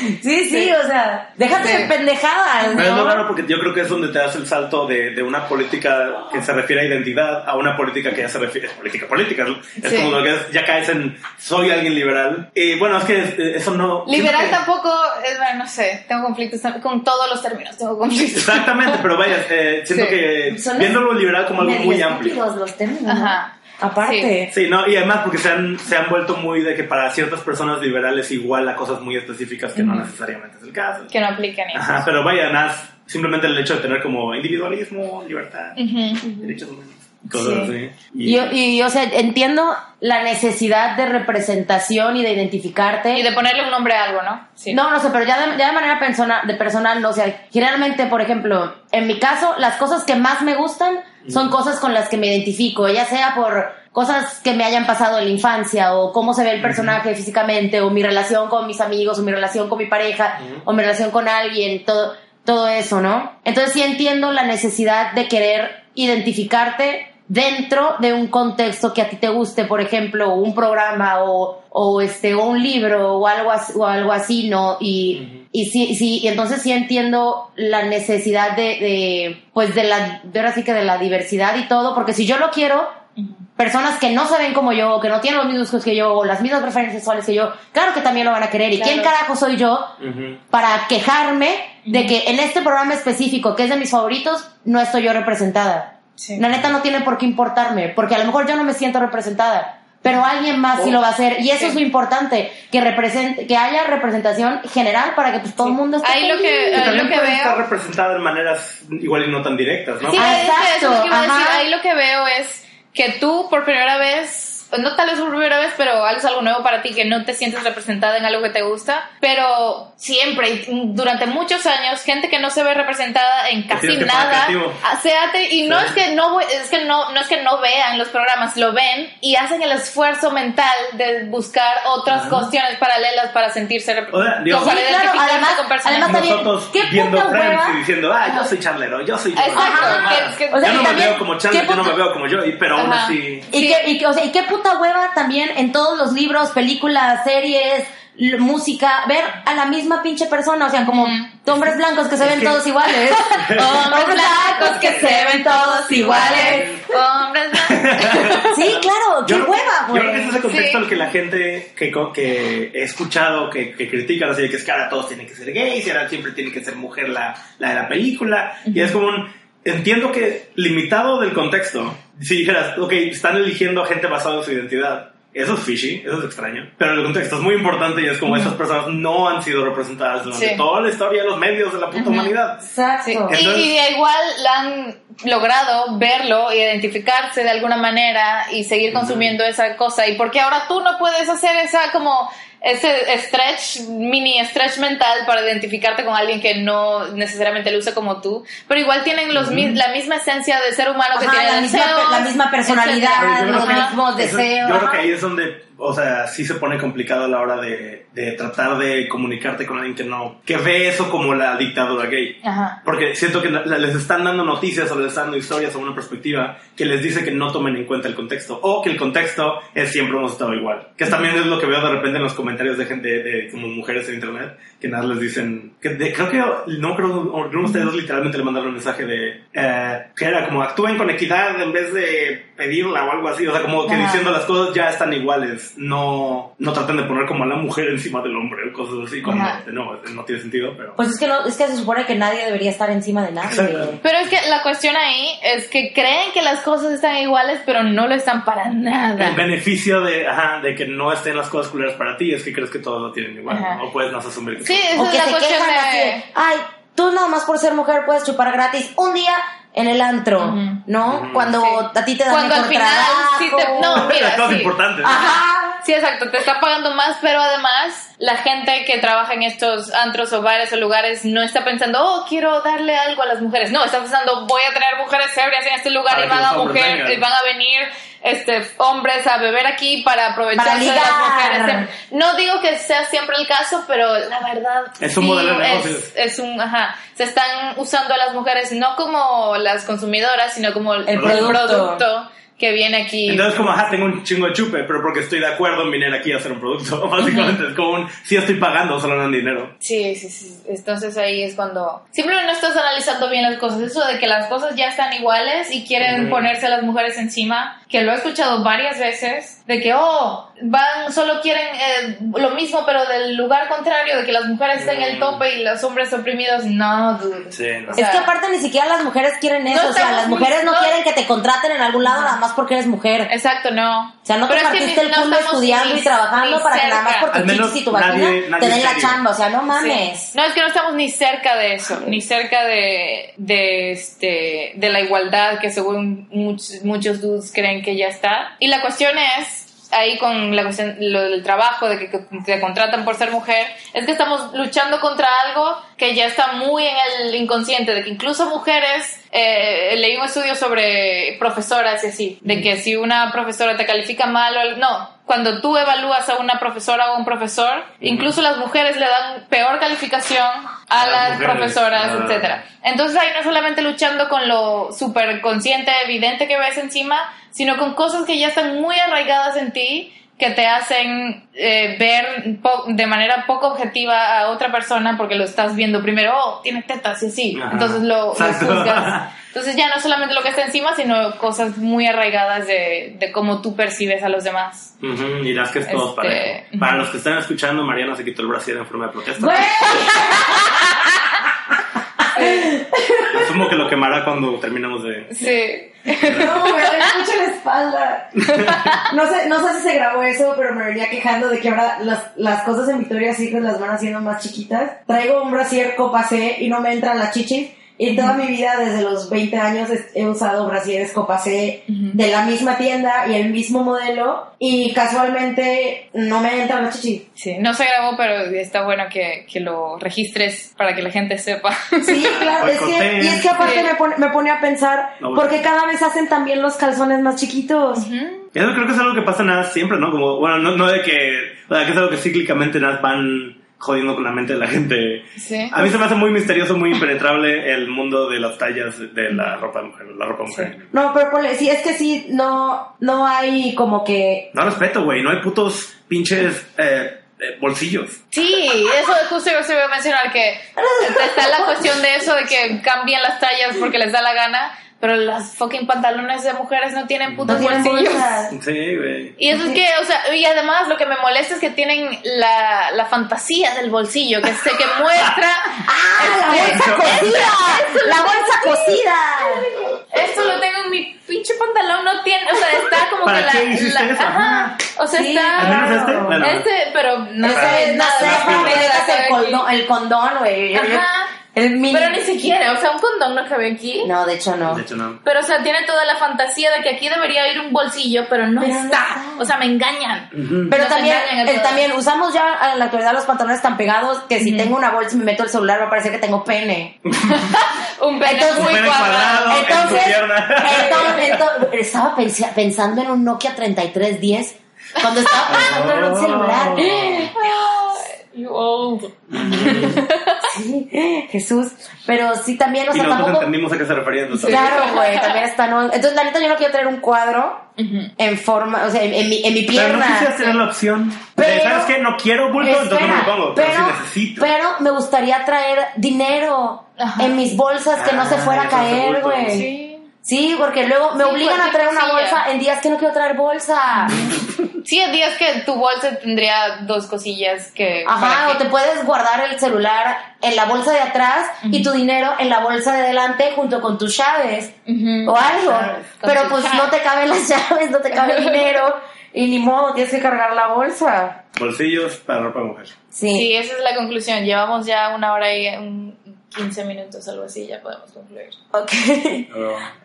Sí, sí, o sea, déjate Sí. de pendejadas, Pero es ¿no? lo raro porque yo creo que es donde te das el salto de, de una política que se refiere a identidad a una política que ya se refiere a política política. Es Sí. como lo que es- ya caes en soy alguien liberal. Y bueno, es que eh, eso no. Liberal que- tampoco, es, bueno, no sé, tengo conflictos con todos los términos, tengo conflictos. Exactamente, pero vaya, eh, siento Sí. que viéndolo liberal como algo muy amplio. los términos, ¿no? Ajá. Aparte. Sí, no, y además porque se han, se han vuelto muy de que para ciertas personas liberales igual a cosas muy específicas que no necesariamente es el caso. Que no aplican eso. Ajá, pero vaya, nada, simplemente el hecho de tener como individualismo, libertad, derechos humanos, cosas Sí. así. Y, yo- y, o sea, entiendo la necesidad de representación y de identificarte. Y de ponerle un nombre a algo, ¿no? Sí. No, no sé, pero ya de, ya de manera persona, de personal, no, o sea, generalmente, por ejemplo, en mi caso, las cosas que más me gustan son cosas con las que me identifico, ya sea por cosas que me hayan pasado en la infancia, o cómo se ve el personaje físicamente, o mi relación con mis amigos, o mi relación con mi pareja, o mi relación con alguien, todo, todo eso, ¿no? Entonces sí entiendo la necesidad de querer identificarte dentro de un contexto que a ti te guste, por ejemplo, un programa o, o este o un libro o algo así, o algo así ¿no? Y, y sí, sí, y entonces sí entiendo la necesidad de, de pues de la, de ahora sí que de la diversidad y todo, porque si yo lo quiero, personas que no se ven como yo, que no tienen los mismos gustos que yo, o las mismas preferencias sexuales que yo, claro que también lo van a querer. ¿Y Claro. quién carajo soy yo para quejarme de que en este programa específico, que es de mis favoritos, no estoy yo representada? Sí. La neta no tiene por qué importarme, porque a lo mejor yo no me siento representada, pero alguien más sí Oh. lo va a hacer. Y eso Sí. es lo importante, que represente, que haya representación general para que pues, todo el mundo esté Ahí lo que- Eh, también lo que puede veo- estar representada en maneras igual y no tan directas, ¿no? Sí, Ah, es que eso es lo que iba a exacto, decir. Ahí lo que veo es que tú por primera vez, no tal vez por primera vez, pero algo es algo nuevo para ti, que no te sientes representada en algo que te gusta, pero siempre, y durante muchos años, gente que no se ve representada en casi que nada, creativo. hacéate, y no Sí. es que no, es que no, no es que no vean los programas, lo ven y hacen el esfuerzo mental de buscar otras Ajá. cuestiones paralelas para sentirse O sea, Sí, claro, además- además también, Nosotros ¿qué viendo puta Friends hueva? y diciendo, ah, yo soy charlero, yo soy yo. Exacto, Ajá. que- que- O sea, yo no y me también, veo como ¿qué Chandler, yo no me veo como yo, pero aún así... Y, Sí. qué, y, o sea, y qué puta hueva también en todos los libros, películas, series, música, ver a la misma pinche persona, o sea, como hombres blancos que se ven todos iguales. Hombres blancos que se ven todos iguales. Hombres blancos. Sí, claro, qué Yo hueva, Yo creo que ese güey. es el contexto Sí. al que la gente que, co- que he escuchado, que, que critican así que es que ahora todos tienen que ser gays y ahora siempre tiene que ser mujer la, la de la película. Y es como un... Entiendo que limitado del contexto, si dijeras, ok, están eligiendo a gente basada en su identidad. Eso es fishy, eso es extraño. Pero el contexto es muy importante y es como esas personas no han sido representadas durante Sí. toda la historia de los medios de la puta humanidad. Exacto. Sí, y, y igual la han logrado verlo, identificarse de alguna manera y seguir consumiendo esa cosa. ¿Y porque ahora tú no puedes hacer esa como ese stretch, mini stretch mental para identificarte con alguien que no necesariamente luce como tú, pero igual tienen los mi- la misma esencia de ser humano que Ajá, tiene la, misma, la misma personalidad, los mismos deseos. Yo creo que ahí es donde, o sea, sí se pone complicado a la hora de, de tratar de comunicarte con alguien que no, que ve eso como la dictadura gay. Ajá. Porque siento que les están dando noticias o les están dando historias o una perspectiva que les dice que no tomen en cuenta el contexto o que el contexto es siempre hemos estado igual. Que también es lo que veo de repente en los comentarios de gente, de, como mujeres en internet, que nada les dicen, que de- creo que, no creo, uno de ustedes literalmente le mandaron un mensaje de, eh, que era como actúen con equidad en vez de pedirla o algo así, o sea, como que Ajá. diciendo las cosas ya están iguales no, no traten de poner como a la mujer encima del hombre o cosas así, como Ajá. no, no tiene sentido, pero... Pues es que, no, es que se supone que nadie debería estar encima de nadie. Exacto. Pero es que la cuestión ahí es que creen que las cosas están iguales, pero no lo están para nada. El beneficio de, ajá, de que no estén las cosas culeras para ti es que crees que todos lo tienen igual, Ajá. ¿no? O puedes no asumir que Sí, esa O es que la cuestión de... ay, tú nada más por ser mujer puedes chupar gratis un día en el antro. ¿no? Cuando Sí. a ti te dan Cuando al mejor final trabajo. sí te... No, mira, Las cosas sí. importantes. Ajá. Sí, exacto, te está pagando más, pero además la gente que trabaja en estos antros o bares o lugares no está pensando, oh, quiero darle algo a las mujeres. No, está pensando, voy a tener mujeres ebrias en este lugar y van a, mujer, y van a venir este, hombres a beber aquí para aprovecharse Para de las mujeres. No digo que sea siempre el caso, pero la verdad Es un sí, modelo de es, negocios. es un, ajá, se están usando a las mujeres no como las consumidoras, sino como el, El el producto. producto que viene aquí. Entonces, como, ajá, tengo un chingo de chupe, pero porque estoy de acuerdo en venir aquí a hacer un producto. Básicamente, es como un, sí estoy pagando, solo no dinero. Sí, sí, sí. Entonces ahí es cuando simplemente no estás analizando bien las cosas. Eso de que las cosas ya están iguales y quieren ponerse a las mujeres encima, que lo he escuchado varias veces, de que, oh, van, solo quieren eh, lo mismo, pero del lugar contrario, de que las mujeres estén en el Mm. tope y los hombres oprimidos. No, dude. Sí, no. O sea, Es que aparte ni siquiera las mujeres quieren eso, No o sea, las mujeres no no- quieren que te contraten en algún lado nada más porque eres mujer. Exacto, no. O sea, no te Pero es que partiste el no culo estamos estudiando ni- y trabajando para que nada más cerca. por Al tus menos y tu nadie- vagina nadie te den la chamba, o sea, no mames. Sí. No, es que no estamos ni cerca de eso, ni cerca de, de, este, de la igualdad que según muchos, muchos dudes creen que ya está. Y la cuestión es, ahí con la cuestión lo del trabajo, de que, que te contratan por ser mujer, es que estamos luchando contra algo que ya está muy en el inconsciente, de que incluso mujeres, eh, leí un estudio sobre profesoras y así, de que si una profesora te califica mal o no, cuando tú evalúas a una profesora o un profesor, incluso las mujeres le dan peor calificación a A las mujeres. profesoras, Ah. etcétera. Entonces ahí no solamente luchando con lo súper consciente, evidente que ves encima, sino con cosas que ya están muy arraigadas en ti que te hacen eh, ver de manera poco objetiva a otra persona porque lo estás viendo primero, oh, tiene tetas y así, Ajá. entonces lo, lo juzgas. Entonces ya no solamente lo que está encima, sino cosas muy arraigadas de, de cómo tú percibes a los demás. Ujú, y las que es todo Este, parejo. Para los que están escuchando, Mariana se quitó el brasier en forma de protesta. Asumo que lo quemará cuando terminemos de... Sí. No, me mucho la espalda. No sé, no sé si se grabó eso, pero me venía quejando de que ahora las, las cosas en Victoria's Secret las van haciendo más chiquitas. Traigo un brasier copa C y no me entran las chichis. Y toda mi vida, desde los 20 años, he usado brasieres copa C de la misma tienda y el mismo modelo. Y casualmente no me entran las chichis. Sí, no se grabó, pero está bueno que, que lo registres para que la gente sepa. Sí, claro, es que, y es que aparte Sí. me, pone, me pone a pensar, No, bueno. porque cada vez hacen también los calzones más chiquitos. Eso creo que es algo que pasa nada siempre, ¿no? Como, bueno, no, no de que... O sea, que es algo que cíclicamente nada van jodiendo con la mente de la gente. Sí. A mí se me hace muy misterioso, muy impenetrable el mundo de las tallas de la ropa de mujer, la ropa de mujer. No, pero ponle, sí, es que sí, no, no hay como que... No respeto, güey, no hay putos pinches eh, eh, bolsillos. Sí, eso justo yo se iba a mencionar que está la cuestión de eso de que cambian las tallas porque les da la gana, pero las fucking pantalones de mujeres no tienen putos No bolsillos. Sí, güey. Y eso es que, o sea, y además lo que me molesta es que tienen la, la fantasía del bolsillo, que sé que muestra. ¡Ah, la este, bolsa cosida! ¡La bolsa cosida! Esto lo tengo en mi pinche pantalón, no tiene, o sea, está como ¿Para que la. qué hiciste la- eso? Ajá. O sea, Sí, está. ¿Al menos este? Claro. Bueno, Este, pero no sé, no nada sé, el condón, güey. Ajá. El mini... Pero ni siquiera, o sea, un condón no cabe aquí. No, de hecho no. de hecho no. Pero, o sea, tiene toda la fantasía de que aquí debería ir un bolsillo, pero no Pero no está. O sea, me engañan. Pero Nos también, engañan todos. también usamos ya en la actualidad los pantalones tan pegados que si tengo una bolsa y me meto el celular va a parecer que tengo pene. Un pene Entonces- muy Un pene cuadrado. Entonces, entonces, entonces, estaba pensa- pensando en un Nokia 3310 cuando estaba pensando en un celular. You old. Sí, Jesús. Pero sí también, o Y sea, nosotros tampoco... entendimos a qué se refería. entonces. Claro, güey, también está no. Entonces, la neta, yo no quiero tener un cuadro en forma, o sea, en, en mi, en mi Pero no pierna. quisieras tener la opción. Pero- ¿Sabes qué? No quiero bulto, entonces no me lo Espera, pongo. Pero, pero, sí necesito. pero me gustaría traer dinero Ajá. en mis bolsas que no se Ah, fuera a caer, güey. Sí. Sí, porque luego me Sí, obligan a traer una bolsa en días que no quiero traer bolsa. Sí, hay días que tu bolsa tendría dos cosillas que... Ajá, o que- te puedes guardar el celular en la bolsa de atrás y tu dinero en la bolsa de delante junto con tus llaves o algo. Pero pues llaves. no te caben las llaves, no te cabe el dinero y ni modo, tienes que cargar la bolsa. Bolsillos para ropa de mujer. Sí. Sí, esa es la conclusión. Llevamos ya una hora y un 15 minutos, algo así, ya podemos concluir. Ok.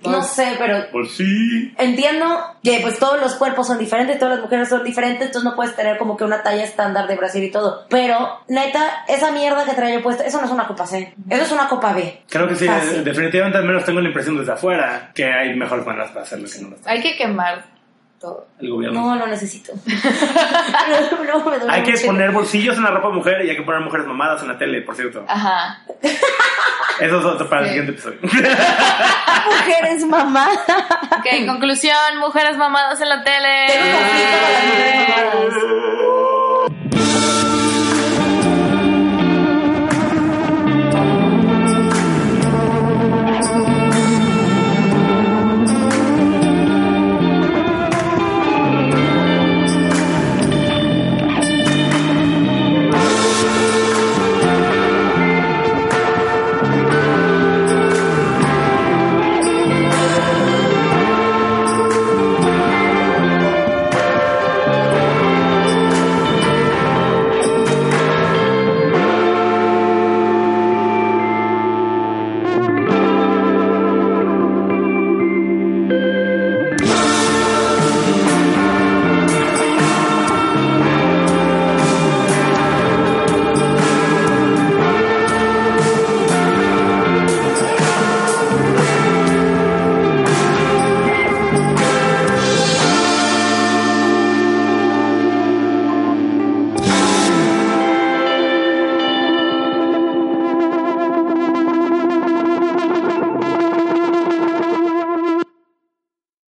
No sé, pero Bolsillo. entiendo que pues todos los cuerpos son diferentes, todas las mujeres son diferentes, entonces no puedes tener como que una talla estándar de Brasil y todo. Pero, neta, esa mierda que trae yo puesta, eso no es una copa C, eso es una copa B. Creo que sí, Fácil. definitivamente al menos tengo la impresión desde afuera que hay mejores maneras para hacerlo que no las Hay que quemar todo. el gobierno. No, lo necesito. no, no, me duele hay que mucho. poner bolsillos en la ropa de mujer y hay que poner mujeres mamadas en la tele, por cierto. Ajá. Eso es otro para el siguiente episodio. mujeres mamá. Ok, conclusión, mujeres mamadas en la tele. Tengo conflicto con las mujeres mamadas.